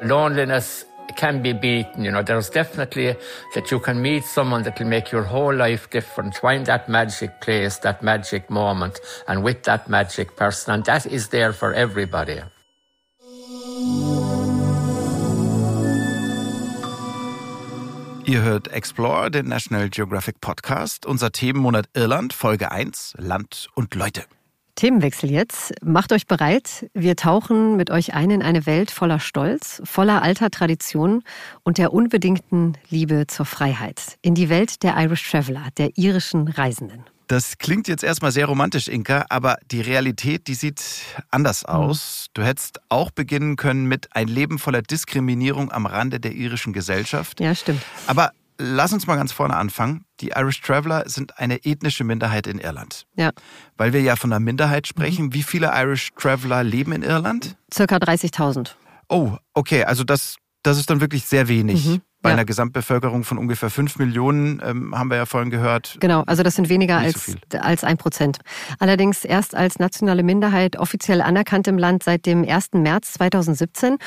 Loneliness can be beaten. You know, there's definitely that you can meet someone that will make your whole life different. Find that magic place, that magic moment, and with that magic person. And that is there for everybody. Ihr hört Explore, den National Geographic Podcast. Unser Themenmonat Irland, Folge 1, Land und Leute. Themenwechsel jetzt. Macht euch bereit. Wir tauchen mit euch ein in eine Welt voller Stolz, voller alter Traditionen und der unbedingten Liebe zur Freiheit. In die Welt der Irish Traveller, der irischen Reisenden. Das klingt jetzt erstmal sehr romantisch, Inka, aber die Realität, die sieht anders mhm. aus. Du hättest auch beginnen können mit ein Leben voller Diskriminierung am Rande der irischen Gesellschaft. Ja, stimmt. Aber lass uns mal ganz vorne anfangen. Die Irish Traveller sind eine ethnische Minderheit in Irland. Ja. Weil wir ja von einer Minderheit sprechen. Mhm. Wie viele Irish Traveller leben in Irland? Circa 30.000. Oh, okay. Also das, das ist dann wirklich sehr wenig. Mhm. Bei ja. einer Gesamtbevölkerung von ungefähr 5 Millionen, ähm, haben wir ja vorhin gehört. Genau, also das sind weniger als, so als Prozent. Allerdings erst als nationale Minderheit offiziell anerkannt im Land seit dem 1. März 2017.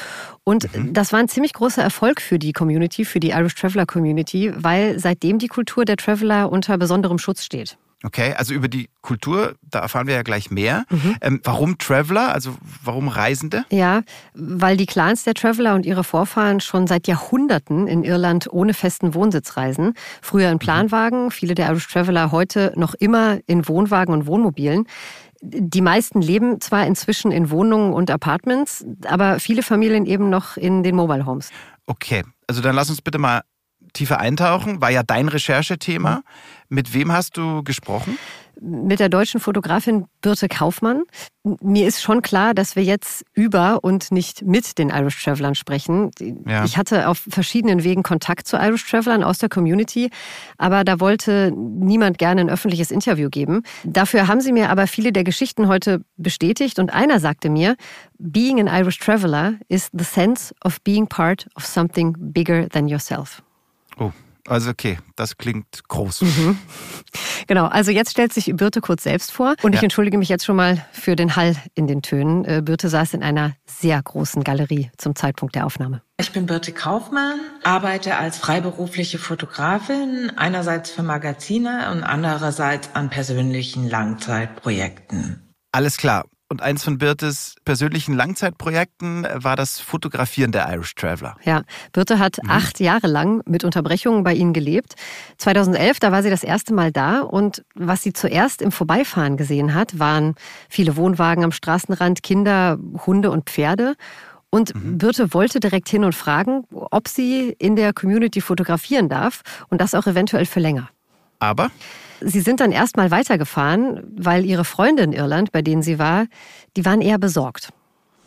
Und mhm. das war ein ziemlich großer Erfolg für die Community, für die Irish Traveller Community, weil seitdem die Kultur der Traveller unter besonderem Schutz steht. Okay, also über die Kultur, da erfahren wir ja gleich mehr. Mhm. Ähm, warum Traveler, also warum Reisende? Ja, weil die Clans der Traveler und ihre Vorfahren schon seit Jahrhunderten in Irland ohne festen Wohnsitz reisen. Früher in mhm. Planwagen, viele der Irish Traveler heute noch immer in Wohnwagen und Wohnmobilen. Die meisten leben zwar inzwischen in Wohnungen und Apartments, aber viele Familien eben noch in den Mobile Homes. Okay, also dann lass uns bitte mal tiefer eintauchen. War ja dein Recherchethema. Mit wem hast du gesprochen? Mit der deutschen Fotografin Birte Kaufmann. Mir ist schon klar, dass wir jetzt über und nicht mit den Irish Travelern sprechen. Ja. Ich hatte auf verschiedenen Wegen Kontakt zu Irish Travelern aus der Community, aber da wollte niemand gerne ein öffentliches Interview geben. Dafür haben sie mir aber viele der Geschichten heute bestätigt und einer sagte mir, Being an Irish Traveler is the sense of being part of something bigger than yourself. Oh, also okay, das klingt groß. Mhm. Genau, also jetzt stellt sich Birte kurz selbst vor und ich entschuldige mich jetzt schon mal für den Hall in den Tönen. Äh, Birte saß in einer sehr großen Galerie zum Zeitpunkt der Aufnahme. Ich bin Birte Kaufmann, arbeite als freiberufliche Fotografin, einerseits für Magazine und andererseits an persönlichen Langzeitprojekten. Alles klar. Und eins von Birtes persönlichen Langzeitprojekten war das Fotografieren der Irish Traveler. Ja, Birte hat mhm. acht Jahre lang mit Unterbrechungen bei Ihnen gelebt. 2011, da war sie das erste Mal da und was sie zuerst im Vorbeifahren gesehen hat, waren viele Wohnwagen am Straßenrand, Kinder, Hunde und Pferde. Und mhm. Birte wollte direkt hin und fragen, ob sie in der Community fotografieren darf und das auch eventuell für länger. Aber? Sie sind dann erstmal weitergefahren, weil Ihre Freunde in Irland, bei denen Sie war, die waren eher besorgt.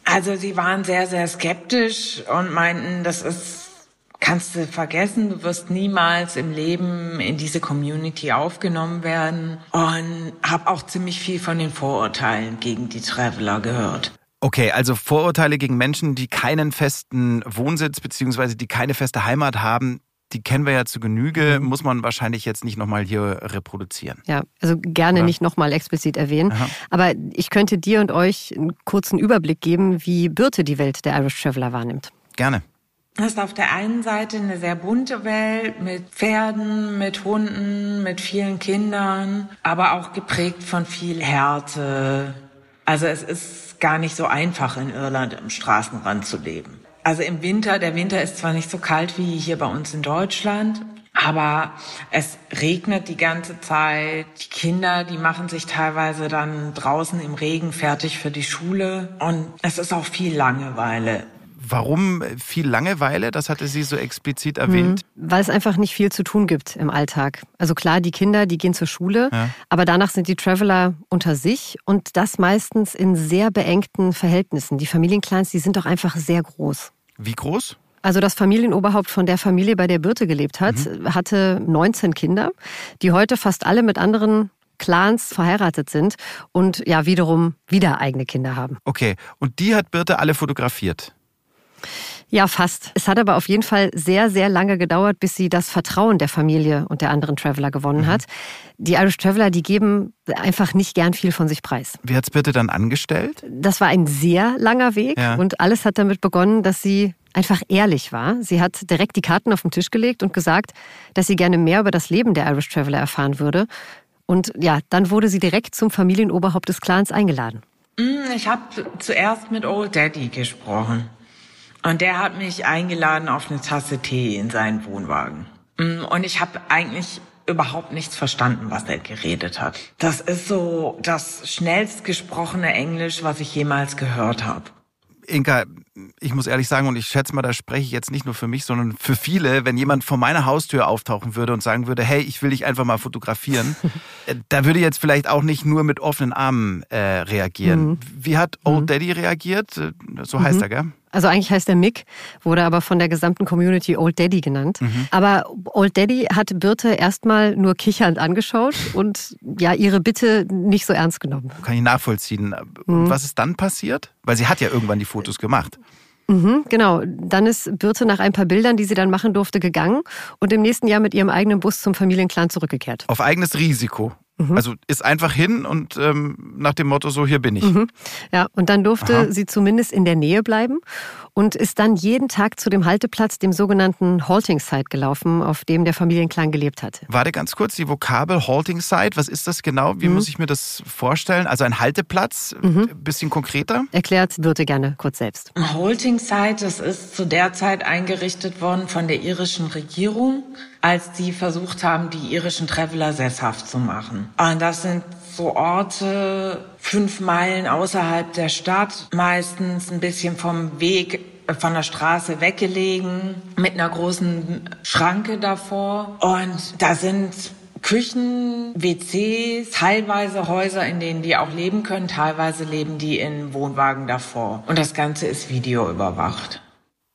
Also sie waren sehr, sehr skeptisch und meinten, das ist, kannst du vergessen, du wirst niemals im Leben in diese Community aufgenommen werden. Und habe auch ziemlich viel von den Vorurteilen gegen die Traveler gehört. Okay, also Vorurteile gegen Menschen, die keinen festen Wohnsitz bzw. die keine feste Heimat haben, die kennen wir ja zu Genüge, mhm. muss man wahrscheinlich jetzt nicht nochmal hier reproduzieren. Ja, also gerne Oder? nicht nochmal explizit erwähnen. Aha. Aber ich könnte dir und euch einen kurzen Überblick geben, wie Birte die Welt der Irish Traveler wahrnimmt. Gerne. Das ist auf der einen Seite eine sehr bunte Welt mit Pferden, mit Hunden, mit vielen Kindern, aber auch geprägt von viel Härte. Also es ist gar nicht so einfach in Irland im Straßenrand zu leben. Also im Winter, der Winter ist zwar nicht so kalt wie hier bei uns in Deutschland, aber es regnet die ganze Zeit. Die Kinder, die machen sich teilweise dann draußen im Regen fertig für die Schule. Und es ist auch viel Langeweile. Warum viel Langeweile? Das hatte sie so explizit erwähnt. Mhm, weil es einfach nicht viel zu tun gibt im Alltag. Also klar, die Kinder, die gehen zur Schule, ja. aber danach sind die Traveler unter sich und das meistens in sehr beengten Verhältnissen. Die Familienclans, die sind doch einfach sehr groß. Wie groß? Also das Familienoberhaupt von der Familie, bei der Birte gelebt hat, mhm. hatte 19 Kinder, die heute fast alle mit anderen Clans verheiratet sind und ja wiederum wieder eigene Kinder haben. Okay, und die hat Birte alle fotografiert? Ja, fast. Es hat aber auf jeden Fall sehr, sehr lange gedauert, bis sie das Vertrauen der Familie und der anderen Traveler gewonnen mhm. hat. Die Irish Traveler, die geben einfach nicht gern viel von sich preis. Wie hat's bitte dann angestellt? Das war ein sehr langer Weg ja. und alles hat damit begonnen, dass sie einfach ehrlich war. Sie hat direkt die Karten auf den Tisch gelegt und gesagt, dass sie gerne mehr über das Leben der Irish Traveler erfahren würde. Und ja, dann wurde sie direkt zum Familienoberhaupt des Clans eingeladen. Mm, ich habe zuerst mit Old Daddy gesprochen. Und der hat mich eingeladen auf eine Tasse Tee in seinen Wohnwagen. Mm, und ich habe eigentlich überhaupt nichts verstanden, was er geredet hat. Das ist so das schnellst gesprochene Englisch, was ich jemals gehört habe. Inka, ich muss ehrlich sagen, und ich schätze mal, da spreche ich jetzt nicht nur für mich, sondern für viele, wenn jemand vor meiner Haustür auftauchen würde und sagen würde, hey, ich will dich einfach mal fotografieren, äh, da würde jetzt vielleicht auch nicht nur mit offenen Armen äh, reagieren. Mhm. Wie hat Old mhm. Daddy reagiert? Äh, so heißt mhm. er, gell? Also eigentlich heißt er Mick, wurde aber von der gesamten Community Old Daddy genannt. Mhm. Aber Old Daddy hat Birte erstmal nur kichernd angeschaut und ja, ihre Bitte nicht so ernst genommen. Kann ich nachvollziehen. Und mhm. was ist dann passiert? Weil sie hat ja irgendwann die Fotos gemacht. Mhm, genau. Dann ist Birte nach ein paar Bildern, die sie dann machen durfte, gegangen und im nächsten Jahr mit ihrem eigenen Bus zum Familienclan zurückgekehrt. Auf eigenes Risiko. Mhm. Also ist einfach hin und ähm, nach dem Motto, so hier bin ich. Mhm. Ja, und dann durfte Aha. sie zumindest in der Nähe bleiben und ist dann jeden Tag zu dem Halteplatz, dem sogenannten Halting Site gelaufen, auf dem der Familienclan gelebt hatte. Warte ganz kurz, die Vokabel Halting Site, was ist das genau? Wie mhm. muss ich mir das vorstellen? Also ein Halteplatz, mhm. bisschen konkreter? Erklärt würde gerne kurz selbst. Ein Halting Site, das ist zu der Zeit eingerichtet worden von der irischen Regierung, als die versucht haben, die irischen Traveler sesshaft zu machen. Und das sind so Orte fünf Meilen außerhalb der Stadt, meistens ein bisschen vom Weg äh, von der Straße weggelegen, mit einer großen Schranke davor. Und da sind Küchen, WCs, teilweise Häuser, in denen die auch leben können, teilweise leben die in Wohnwagen davor. Und das Ganze ist videoüberwacht.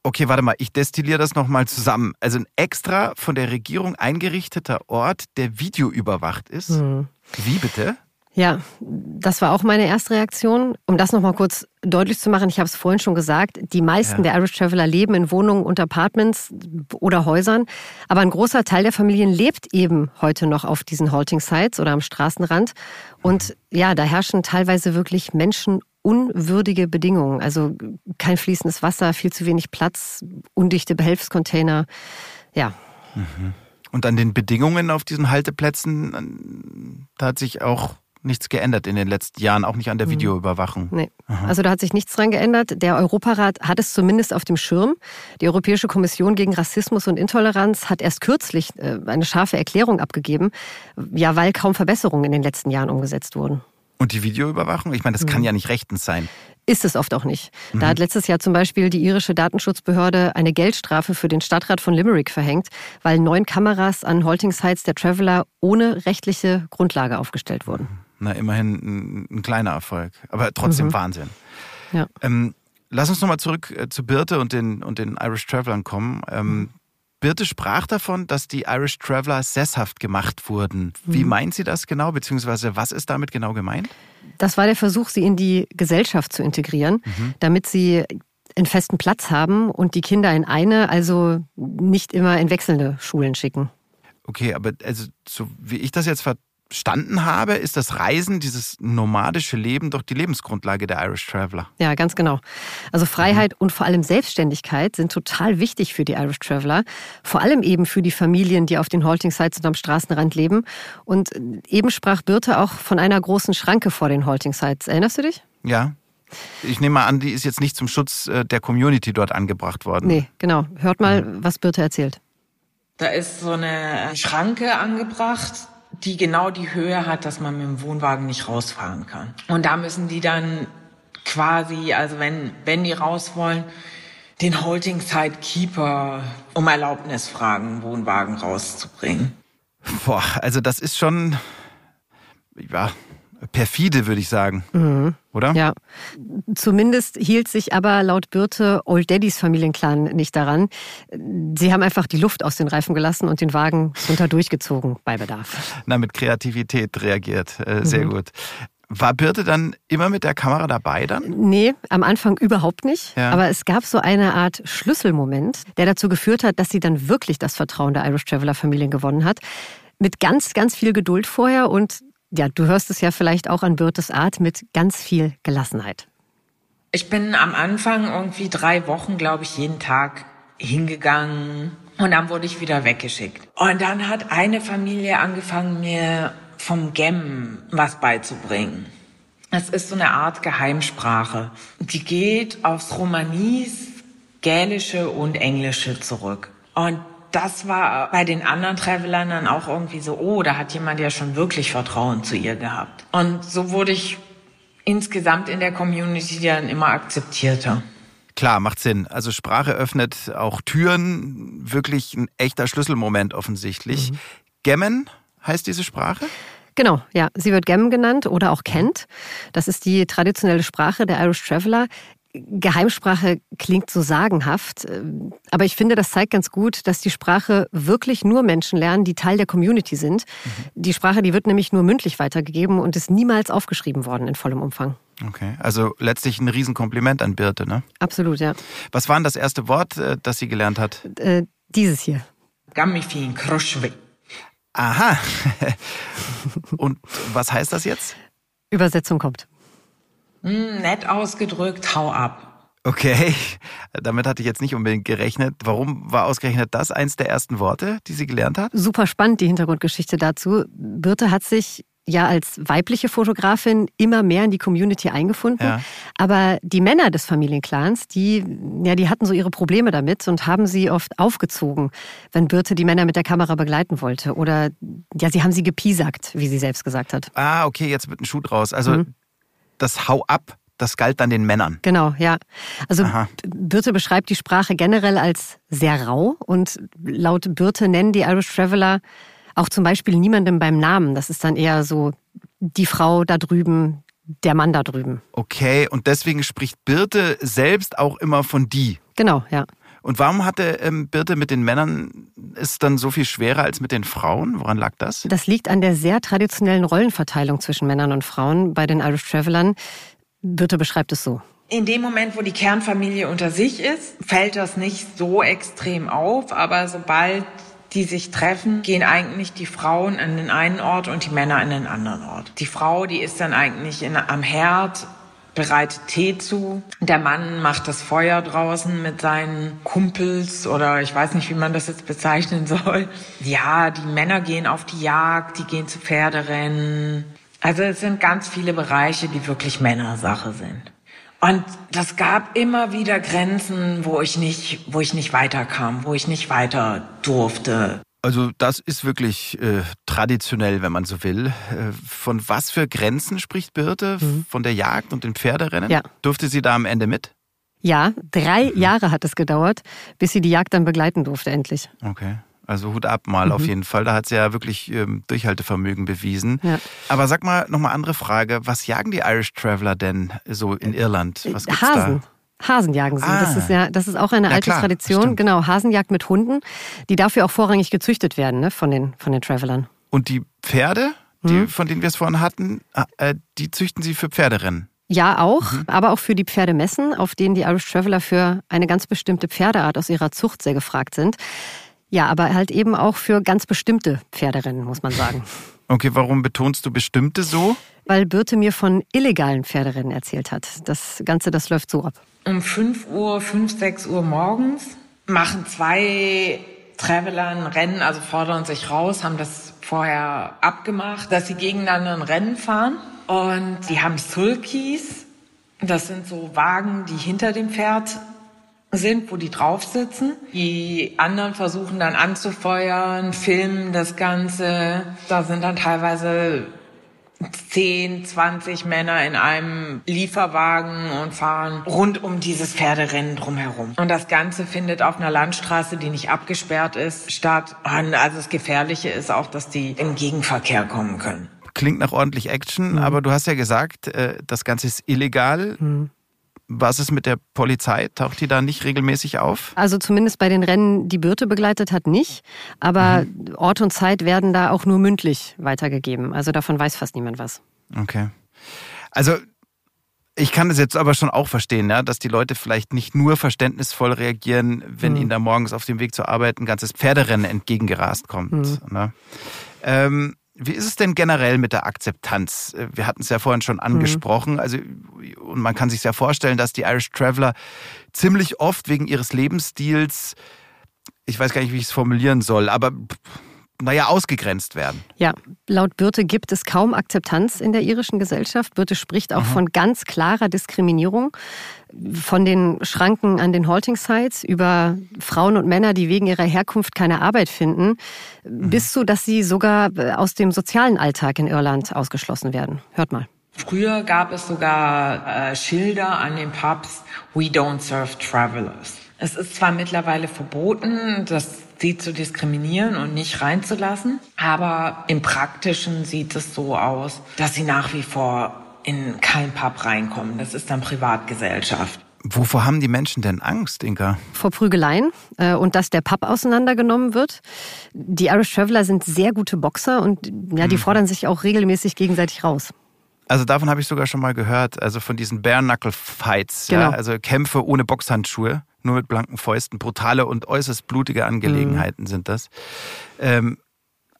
Okay, warte mal, ich destilliere das nochmal zusammen. Also ein extra von der Regierung eingerichteter Ort, der videoüberwacht ist. Mhm. Wie bitte? Ja, das war auch meine erste Reaktion. Um das nochmal kurz deutlich zu machen, ich habe es vorhin schon gesagt, die meisten ja. der Irish Traveler leben in Wohnungen und Apartments oder Häusern, aber ein großer Teil der Familien lebt eben heute noch auf diesen Halting Sites oder am Straßenrand. Und ja, da herrschen teilweise wirklich menschenunwürdige Bedingungen. Also kein fließendes Wasser, viel zu wenig Platz, undichte Behelfscontainer. Ja. Mhm. Und an den Bedingungen auf diesen Halteplätzen, da hat sich auch nichts geändert in den letzten Jahren, auch nicht an der mhm. Videoüberwachung. Nee. Also da hat sich nichts dran geändert. Der Europarat hat es zumindest auf dem Schirm. Die Europäische Kommission gegen Rassismus und Intoleranz hat erst kürzlich äh, eine scharfe Erklärung abgegeben, ja, weil kaum Verbesserungen in den letzten Jahren umgesetzt wurden. Und die Videoüberwachung? Ich meine, das kann mhm. ja nicht rechtens sein. Ist es oft auch nicht. Mhm. Da hat letztes Jahr zum Beispiel die irische Datenschutzbehörde eine Geldstrafe für den Stadtrat von Limerick verhängt, weil neun Kameras an Holtings Heights der Traveller ohne rechtliche Grundlage aufgestellt wurden. Na, immerhin ein, ein kleiner Erfolg, aber trotzdem mhm. Wahnsinn. Ja. Ähm, lass uns nochmal zurück äh, zu Birte und den, und den Irish Travelern kommen. Ähm, mhm. Birte sprach davon, dass die Irish Traveler sesshaft gemacht wurden. Wie mhm. meint sie das genau, beziehungsweise was ist damit genau gemeint? Das war der Versuch, sie in die Gesellschaft zu integrieren, mhm. damit sie einen festen Platz haben und die Kinder in eine, also nicht immer in wechselnde Schulen schicken. Okay, aber also so wie ich das jetzt verstanden habe, ist das Reisen, dieses nomadische Leben doch die Lebensgrundlage der Irish Traveler. Ja, ganz genau. Also Freiheit mhm. und vor allem Selbstständigkeit sind total wichtig für die Irish Traveler. Vor allem eben für die Familien, die auf den Halting Sites und am Straßenrand leben. Und eben sprach Birte auch von einer großen Schranke vor den Halting Sites. Erinnerst du dich? Ja. Ich nehme mal an, die ist jetzt nicht zum Schutz äh, der Community dort angebracht worden. Nee, genau. Hört mal, mhm. was Birte erzählt. Da ist so eine Schranke angebracht die genau die Höhe hat, dass man mit dem Wohnwagen nicht rausfahren kann. Und da müssen die dann quasi, also wenn, wenn die raus wollen, den Holding Site Keeper um Erlaubnis fragen, Wohnwagen rauszubringen. Boah, also das ist schon, ja, perfide, würde ich sagen. Mhm. Oder? Ja. Zumindest hielt sich aber laut Birte Old Daddys Familienclan nicht daran. Sie haben einfach die Luft aus den Reifen gelassen und den Wagen runter durchgezogen bei Bedarf. Na, mit Kreativität reagiert. Äh, sehr mhm. gut. War Birte dann immer mit der Kamera dabei dann? Nee, am Anfang überhaupt nicht. Ja. Aber es gab so eine Art Schlüsselmoment, der dazu geführt hat, dass sie dann wirklich das Vertrauen der Irish Traveler Familien gewonnen hat. Mit ganz, ganz viel Geduld vorher und ja, du hörst es ja vielleicht auch an Birtes Art mit ganz viel Gelassenheit. Ich bin am Anfang irgendwie drei Wochen, glaube ich, jeden Tag hingegangen und dann wurde ich wieder weggeschickt. Und dann hat eine Familie angefangen, mir vom Gem was beizubringen. Es ist so eine Art Geheimsprache. Die geht aufs Romanis, Gälische und Englische zurück. Und das war bei den anderen Travelern dann auch irgendwie so, oh, da hat jemand ja schon wirklich Vertrauen zu ihr gehabt. Und so wurde ich insgesamt in der Community dann immer akzeptierter. Klar, macht Sinn. Also Sprache öffnet auch Türen. Wirklich ein echter Schlüsselmoment offensichtlich. Mhm. Gemmen heißt diese Sprache? Genau, ja. Sie wird Gem genannt oder auch Kent. Das ist die traditionelle Sprache der Irish Traveler. Geheimsprache klingt so sagenhaft, aber ich finde, das zeigt ganz gut, dass die Sprache wirklich nur Menschen lernen, die Teil der Community sind. Mhm. Die Sprache, die wird nämlich nur mündlich weitergegeben und ist niemals aufgeschrieben worden in vollem Umfang. Okay, also letztlich ein Riesenkompliment an Birte, ne? Absolut, ja. Was war denn das erste Wort, äh, das sie gelernt hat? Äh, dieses hier. Gammifin Kroschwe. Aha. und was heißt das jetzt? Übersetzung kommt. Hm, nett ausgedrückt, hau ab. Okay, damit hatte ich jetzt nicht unbedingt gerechnet. Warum war ausgerechnet das eins der ersten Worte, die sie gelernt hat? Super spannend, die Hintergrundgeschichte dazu. Birte hat sich ja als weibliche Fotografin immer mehr in die Community eingefunden. Ja. Aber die Männer des Familienclans, die, ja, die hatten so ihre Probleme damit und haben sie oft aufgezogen, wenn Birte die Männer mit der Kamera begleiten wollte. Oder ja, sie haben sie gepiesackt, wie sie selbst gesagt hat. Ah, okay, jetzt wird ein Schuh draus. Also mhm das Hau ab, das galt dann den Männern. Genau, ja. Also Aha. Birte beschreibt die Sprache generell als sehr rau und laut Birte nennen die Irish Traveler auch zum Beispiel niemandem beim Namen. Das ist dann eher so die Frau da drüben, der Mann da drüben. Okay, und deswegen spricht Birte selbst auch immer von die. Genau, ja. Und warum hatte ähm, Birte mit den Männern es dann so viel schwerer als mit den Frauen? Woran lag das? Das liegt an der sehr traditionellen Rollenverteilung zwischen Männern und Frauen bei den Irish Travelern. Birte beschreibt es so. In dem Moment, wo die Kernfamilie unter sich ist, fällt das nicht so extrem auf, aber sobald die sich treffen, gehen eigentlich die Frauen an den einen Ort und die Männer an den anderen Ort. Die Frau, die ist dann eigentlich in, am Herd, bereitet Tee zu. Der Mann macht das Feuer draußen mit seinen Kumpels oder ich weiß nicht, wie man das jetzt bezeichnen soll. Ja, die Männer gehen auf die Jagd, die gehen zu Pferderennen. Also es sind ganz viele Bereiche, die wirklich Männersache sind. Und das gab immer wieder Grenzen, wo ich nicht, wo ich nicht weiterkam, wo ich nicht weiter durfte. Also das ist wirklich äh, traditionell, wenn man so will. Äh, von was für Grenzen spricht Birte? Mhm. Von der Jagd und den Pferderennen? Ja. Durfte sie da am Ende mit? Ja, drei mhm. Jahre hat es gedauert, bis sie die Jagd dann begleiten durfte, endlich. Okay. Also Hut ab mal mhm. auf jeden Fall. Da hat sie ja wirklich ähm, Durchhaltevermögen bewiesen. Ja. Aber sag mal nochmal andere Frage. Was jagen die Irish Traveler denn so in Irland? Was gibt's Hasen. Da? Hasen jagen sie. Ah. Das ist ja, das ist auch eine alte klar, Tradition. Stimmt. Genau, Hasenjagd mit Hunden, die dafür auch vorrangig gezüchtet werden, ne, von den, von den Travelern. Und die Pferde, die, mhm. von denen wir es vorhin hatten, äh, die züchten sie für Pferderennen. Ja, auch, mhm. aber auch für die Pferdemessen, auf denen die Irish Traveler für eine ganz bestimmte Pferdeart aus ihrer Zucht sehr gefragt sind. Ja, aber halt eben auch für ganz bestimmte Pferderennen, muss man sagen. Okay, warum betonst du bestimmte so? Weil Birte mir von illegalen Pferderennen erzählt hat. Das Ganze, das läuft so ab. Um 5 Uhr, 5, 6 Uhr morgens machen zwei Traveler ein Rennen, also fordern sich raus, haben das vorher abgemacht, dass sie gegeneinander ein Rennen fahren. Und die haben Sulkies. Das sind so Wagen, die hinter dem Pferd sind, wo die drauf sitzen. Die anderen versuchen dann anzufeuern, filmen das Ganze. Da sind dann teilweise 10, 20 Männer in einem Lieferwagen und fahren rund um dieses Pferderennen drumherum. Und das Ganze findet auf einer Landstraße, die nicht abgesperrt ist, statt. Und also das Gefährliche ist auch, dass die im Gegenverkehr kommen können. Klingt nach ordentlich Action, mhm. aber du hast ja gesagt, äh, das Ganze ist illegal. Mhm. Was ist mit der Polizei? Taucht die da nicht regelmäßig auf? Also zumindest bei den Rennen, die Birte begleitet hat, nicht. Aber mhm. Ort und Zeit werden da auch nur mündlich weitergegeben. Also davon weiß fast niemand was. Okay. Also ich kann das jetzt aber schon auch verstehen, ja, dass die Leute vielleicht nicht nur verständnisvoll reagieren, wenn mhm. ihnen da morgens auf dem Weg zur Arbeit ein ganzes Pferderennen entgegengerast kommt. Mhm. Ne? Ähm, wie ist es denn generell mit der Akzeptanz? Äh, wir hatten es ja vorhin schon angesprochen. Mhm. Also, und man kann sich ja vorstellen, dass die Irish Traveler ziemlich oft wegen ihres Lebensstils, ich weiß gar nicht, wie ich es formulieren soll, aber naja, ausgegrenzt werden. Ja, laut Birte gibt es kaum Akzeptanz in der irischen Gesellschaft. Birte spricht auch Aha. von ganz klarer Diskriminierung. Von den Schranken an den Halting Sites über Frauen und Männer, die wegen ihrer Herkunft keine Arbeit finden, mhm. bis zu, dass sie sogar aus dem sozialen Alltag in Irland ausgeschlossen werden. Hört mal. Früher gab es sogar äh, Schilder an den Pubs, We don't serve travelers. Es ist zwar mittlerweile verboten, das sie zu diskriminieren und nicht reinzulassen. Aber im Praktischen sieht es so aus, dass sie nach wie vor in kein Pub reinkommen. Das ist dann Privatgesellschaft. Wovor haben die Menschen denn Angst, Inka? Vor Prügeleien äh, und dass der Pub auseinandergenommen wird. Die Irish Traveler sind sehr gute Boxer und ja, die mhm. fordern sich auch regelmäßig gegenseitig raus. Also davon habe ich sogar schon mal gehört, also von diesen Bare-Knuckle-Fights, genau. ja, also Kämpfe ohne Boxhandschuhe nur mit blanken Fäusten. Brutale und äußerst blutige Angelegenheiten mhm. sind das. Ähm,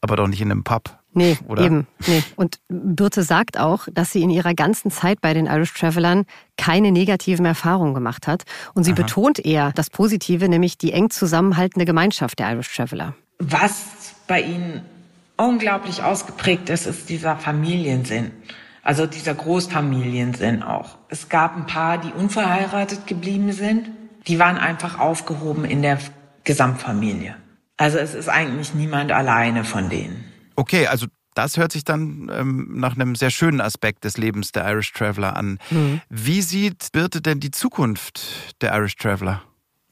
aber doch nicht in einem Pub. Nee, oder? eben. Nee. Und Birte sagt auch, dass sie in ihrer ganzen Zeit bei den Irish Travelern keine negativen Erfahrungen gemacht hat. Und sie Aha. betont eher das Positive, nämlich die eng zusammenhaltende Gemeinschaft der Irish Traveler. Was bei ihnen unglaublich ausgeprägt ist, ist dieser Familiensinn. Also dieser Großfamiliensinn auch. Es gab ein paar, die unverheiratet geblieben sind die waren einfach aufgehoben in der Gesamtfamilie. Also es ist eigentlich niemand alleine von denen. Okay, also das hört sich dann ähm, nach einem sehr schönen Aspekt des Lebens der Irish Traveler an. Mhm. Wie sieht Birte denn die Zukunft der Irish Traveler?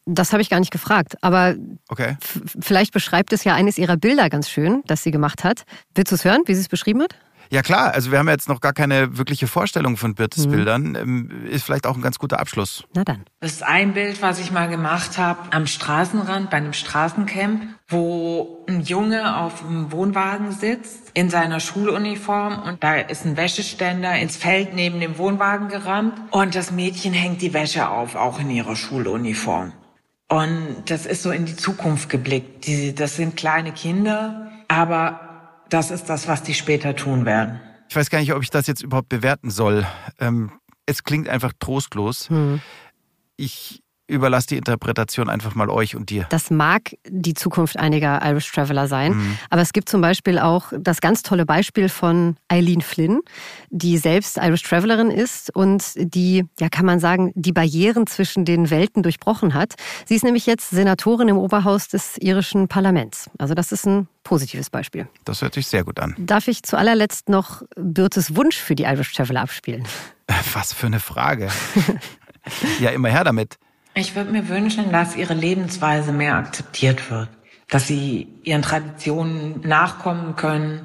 Das habe ich gar nicht gefragt, aber okay. vielleicht beschreibt es ja eines ihrer Bilder ganz schön, das sie gemacht hat. Willst du es hören, wie sie es beschrieben hat? Ja klar, also wir haben jetzt noch gar keine wirkliche Vorstellung von Birtes mhm. Bildern. Ähm, ist vielleicht auch ein ganz guter Abschluss. Na dann. Das ist ein Bild, was ich mal gemacht habe am Straßenrand bei einem Straßencamp, wo ein Junge auf einem Wohnwagen sitzt in seiner Schuluniform und da ist ein Wäscheständer ins Feld neben dem Wohnwagen gerammt und das Mädchen hängt die Wäsche auf, auch in ihrer Schuluniform. Und das ist so in die Zukunft geblickt. Die, das sind kleine Kinder, aber das ist das, was die später tun werden. Ich weiß gar nicht, ob ich das jetzt überhaupt bewerten soll. Ähm, es klingt einfach trostlos. Hm. Ich überlasse die Interpretation einfach mal euch und dir. Das mag die Zukunft einiger Irish Traveler sein. Mhm. Aber es gibt zum Beispiel auch das ganz tolle Beispiel von Eileen Flynn, die selbst Irish Travelerin ist und die, ja kann man sagen, die Barrieren zwischen den Welten durchbrochen hat. Sie ist nämlich jetzt Senatorin im Oberhaus des irischen Parlaments. Also das ist ein positives Beispiel. Das hört sich sehr gut an. Darf ich zu allerletzt noch Birtes Wunsch für die Irish Traveler abspielen? Was für eine Frage. ja, immer her damit. Ich würde mir wünschen, dass ihre Lebensweise mehr akzeptiert wird, dass sie ihren Traditionen nachkommen können,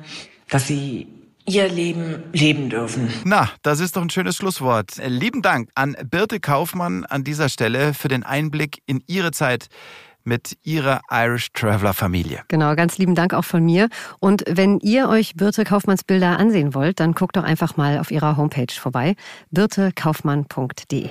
dass sie ihr Leben leben dürfen. Na, das ist doch ein schönes Schlusswort. Lieben Dank an Birte Kaufmann an dieser Stelle für den Einblick in ihre Zeit mit ihrer Irish Traveler Familie. Genau, ganz lieben Dank auch von mir. Und wenn ihr euch Birte Kaufmanns Bilder ansehen wollt, dann guckt doch einfach mal auf ihrer Homepage vorbei, birtekaufmann.de.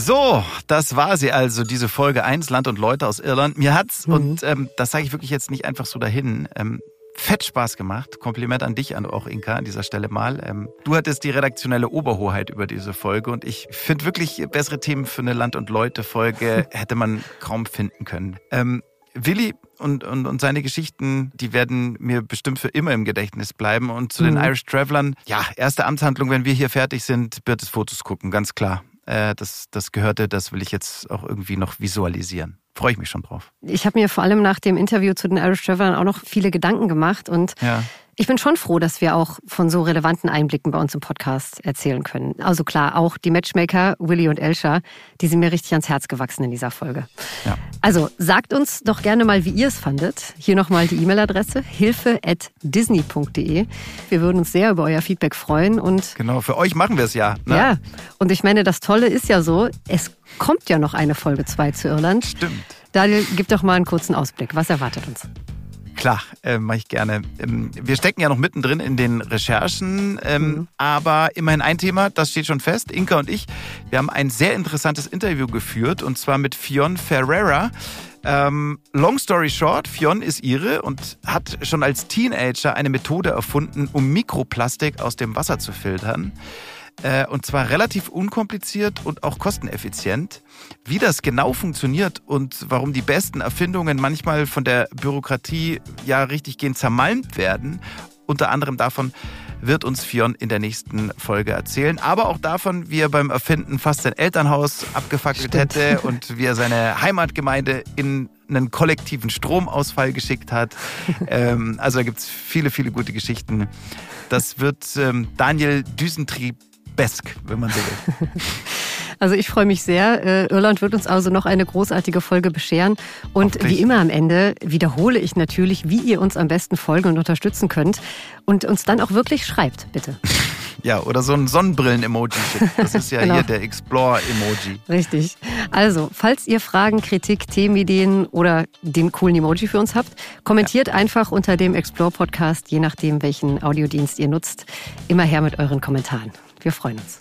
So, das war sie also, diese Folge 1, Land und Leute aus Irland. Mir hat's, mhm. und ähm, das sage ich wirklich jetzt nicht einfach so dahin, ähm, fett Spaß gemacht. Kompliment an dich, an auch Inka an dieser Stelle mal. Ähm, du hattest die redaktionelle Oberhoheit über diese Folge und ich finde wirklich bessere Themen für eine Land- und Leute-Folge hätte man kaum finden können. Ähm, Willi und, und, und seine Geschichten, die werden mir bestimmt für immer im Gedächtnis bleiben. Und zu mhm. den Irish Travelern, ja, erste Amtshandlung, wenn wir hier fertig sind, wird es Fotos gucken, ganz klar äh, das, das gehörte, das will ich jetzt auch irgendwie noch visualisieren. Freue ich mich schon drauf. Ich habe mir vor allem nach dem Interview zu den Irish Travelern auch noch viele Gedanken gemacht und ja ich bin schon froh, dass wir auch von so relevanten Einblicken bei uns im Podcast erzählen können. Also klar, auch die Matchmaker, Willy und Elsha, die sind mir richtig ans Herz gewachsen in dieser Folge. Ja. Also sagt uns doch gerne mal, wie ihr es fandet. Hier nochmal die E-Mail-Adresse hilfe at disney.de. Wir würden uns sehr über euer Feedback freuen und. Genau, für euch machen wir es ja. Ne? Ja. Und ich meine, das Tolle ist ja so, es kommt ja noch eine Folge 2 zu Irland. Stimmt. Daniel, gib doch mal einen kurzen Ausblick. Was erwartet uns? Klar, äh, mache ich gerne. Ähm, wir stecken ja noch mittendrin in den Recherchen, ähm, mhm. aber immerhin ein Thema, das steht schon fest. Inka und ich, wir haben ein sehr interessantes Interview geführt und zwar mit Fionn Ferreira. Ähm, long story short, Fionn ist ihre und hat schon als Teenager eine Methode erfunden, um Mikroplastik aus dem Wasser zu filtern. Äh, und zwar relativ unkompliziert und auch kosteneffizient. Wie das genau funktioniert und warum die besten Erfindungen manchmal von der Bürokratie ja richtig gehend zermalmt werden, unter anderem davon wird uns Fionn in der nächsten Folge erzählen. Aber auch davon, wie er beim Erfinden fast sein Elternhaus abgefackelt Stimmt. hätte und wie er seine Heimatgemeinde in einen kollektiven Stromausfall geschickt hat. ähm, also da gibt es viele, viele gute Geschichten. Das wird ähm, Daniel Düsentrieb Besk, wenn man so will. Also ich freue mich sehr. Äh, Irland wird uns also noch eine großartige Folge bescheren. Und wie immer am Ende wiederhole ich natürlich, wie ihr uns am besten folgen und unterstützen könnt. Und uns dann auch wirklich schreibt, bitte. Ja, oder so ein Sonnenbrillen-Emoji. Das ist ja genau. hier der Explore-Emoji. Richtig. Also, falls ihr Fragen, Kritik, Themenideen oder den coolen Emoji für uns habt, kommentiert ja. einfach unter dem Explore-Podcast, je nachdem, welchen Audiodienst ihr nutzt. Immer her mit euren Kommentaren. Wir freuen uns.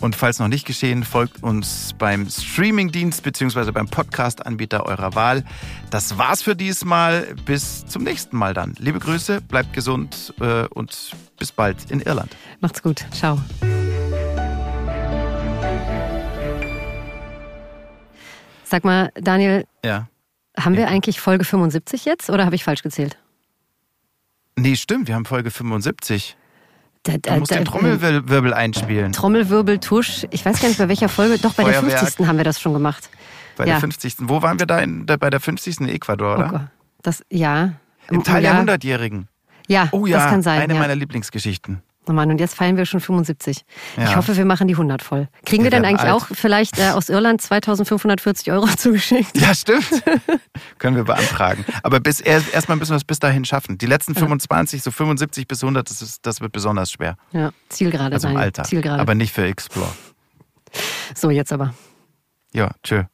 Und falls noch nicht geschehen, folgt uns beim Streamingdienst bzw. beim Podcast-Anbieter eurer Wahl. Das war's für diesmal. Bis zum nächsten Mal dann. Liebe Grüße, bleibt gesund äh, und bis bald in Irland. Macht's gut. Ciao. Sag mal, Daniel. Ja. Haben wir eigentlich Folge 75 jetzt oder habe ich falsch gezählt? Nee, stimmt, wir haben Folge 75. Da, da, du musst da, den Trommelwirbel einspielen. Trommelwirbel, Tusch. Ich weiß gar nicht, bei welcher Folge. Doch, bei Feuerwerk. der 50. haben wir das schon gemacht. Bei ja. der 50. Wo waren wir da? In, bei der 50. in Ecuador, oder? Oh. Das, ja. Im Teil ja. der 100-Jährigen. Ja, oh, ja, das kann sein. Eine ja. meiner Lieblingsgeschichten. Mann, und jetzt feiern wir schon 75. Ja. Ich hoffe, wir machen die 100 voll. Kriegen wir, wir denn eigentlich alt. auch vielleicht äh, aus Irland 2540 Euro zugeschickt? Ja, stimmt. Können wir beantragen. Aber bis erstmal müssen wir es bis dahin schaffen. Die letzten 25, so 75 bis 100, das, ist, das wird besonders schwer. Ja, Zielgerade also sein. Im Alter. Zielgerade. Aber nicht für Explore. So, jetzt aber. Ja, tschö.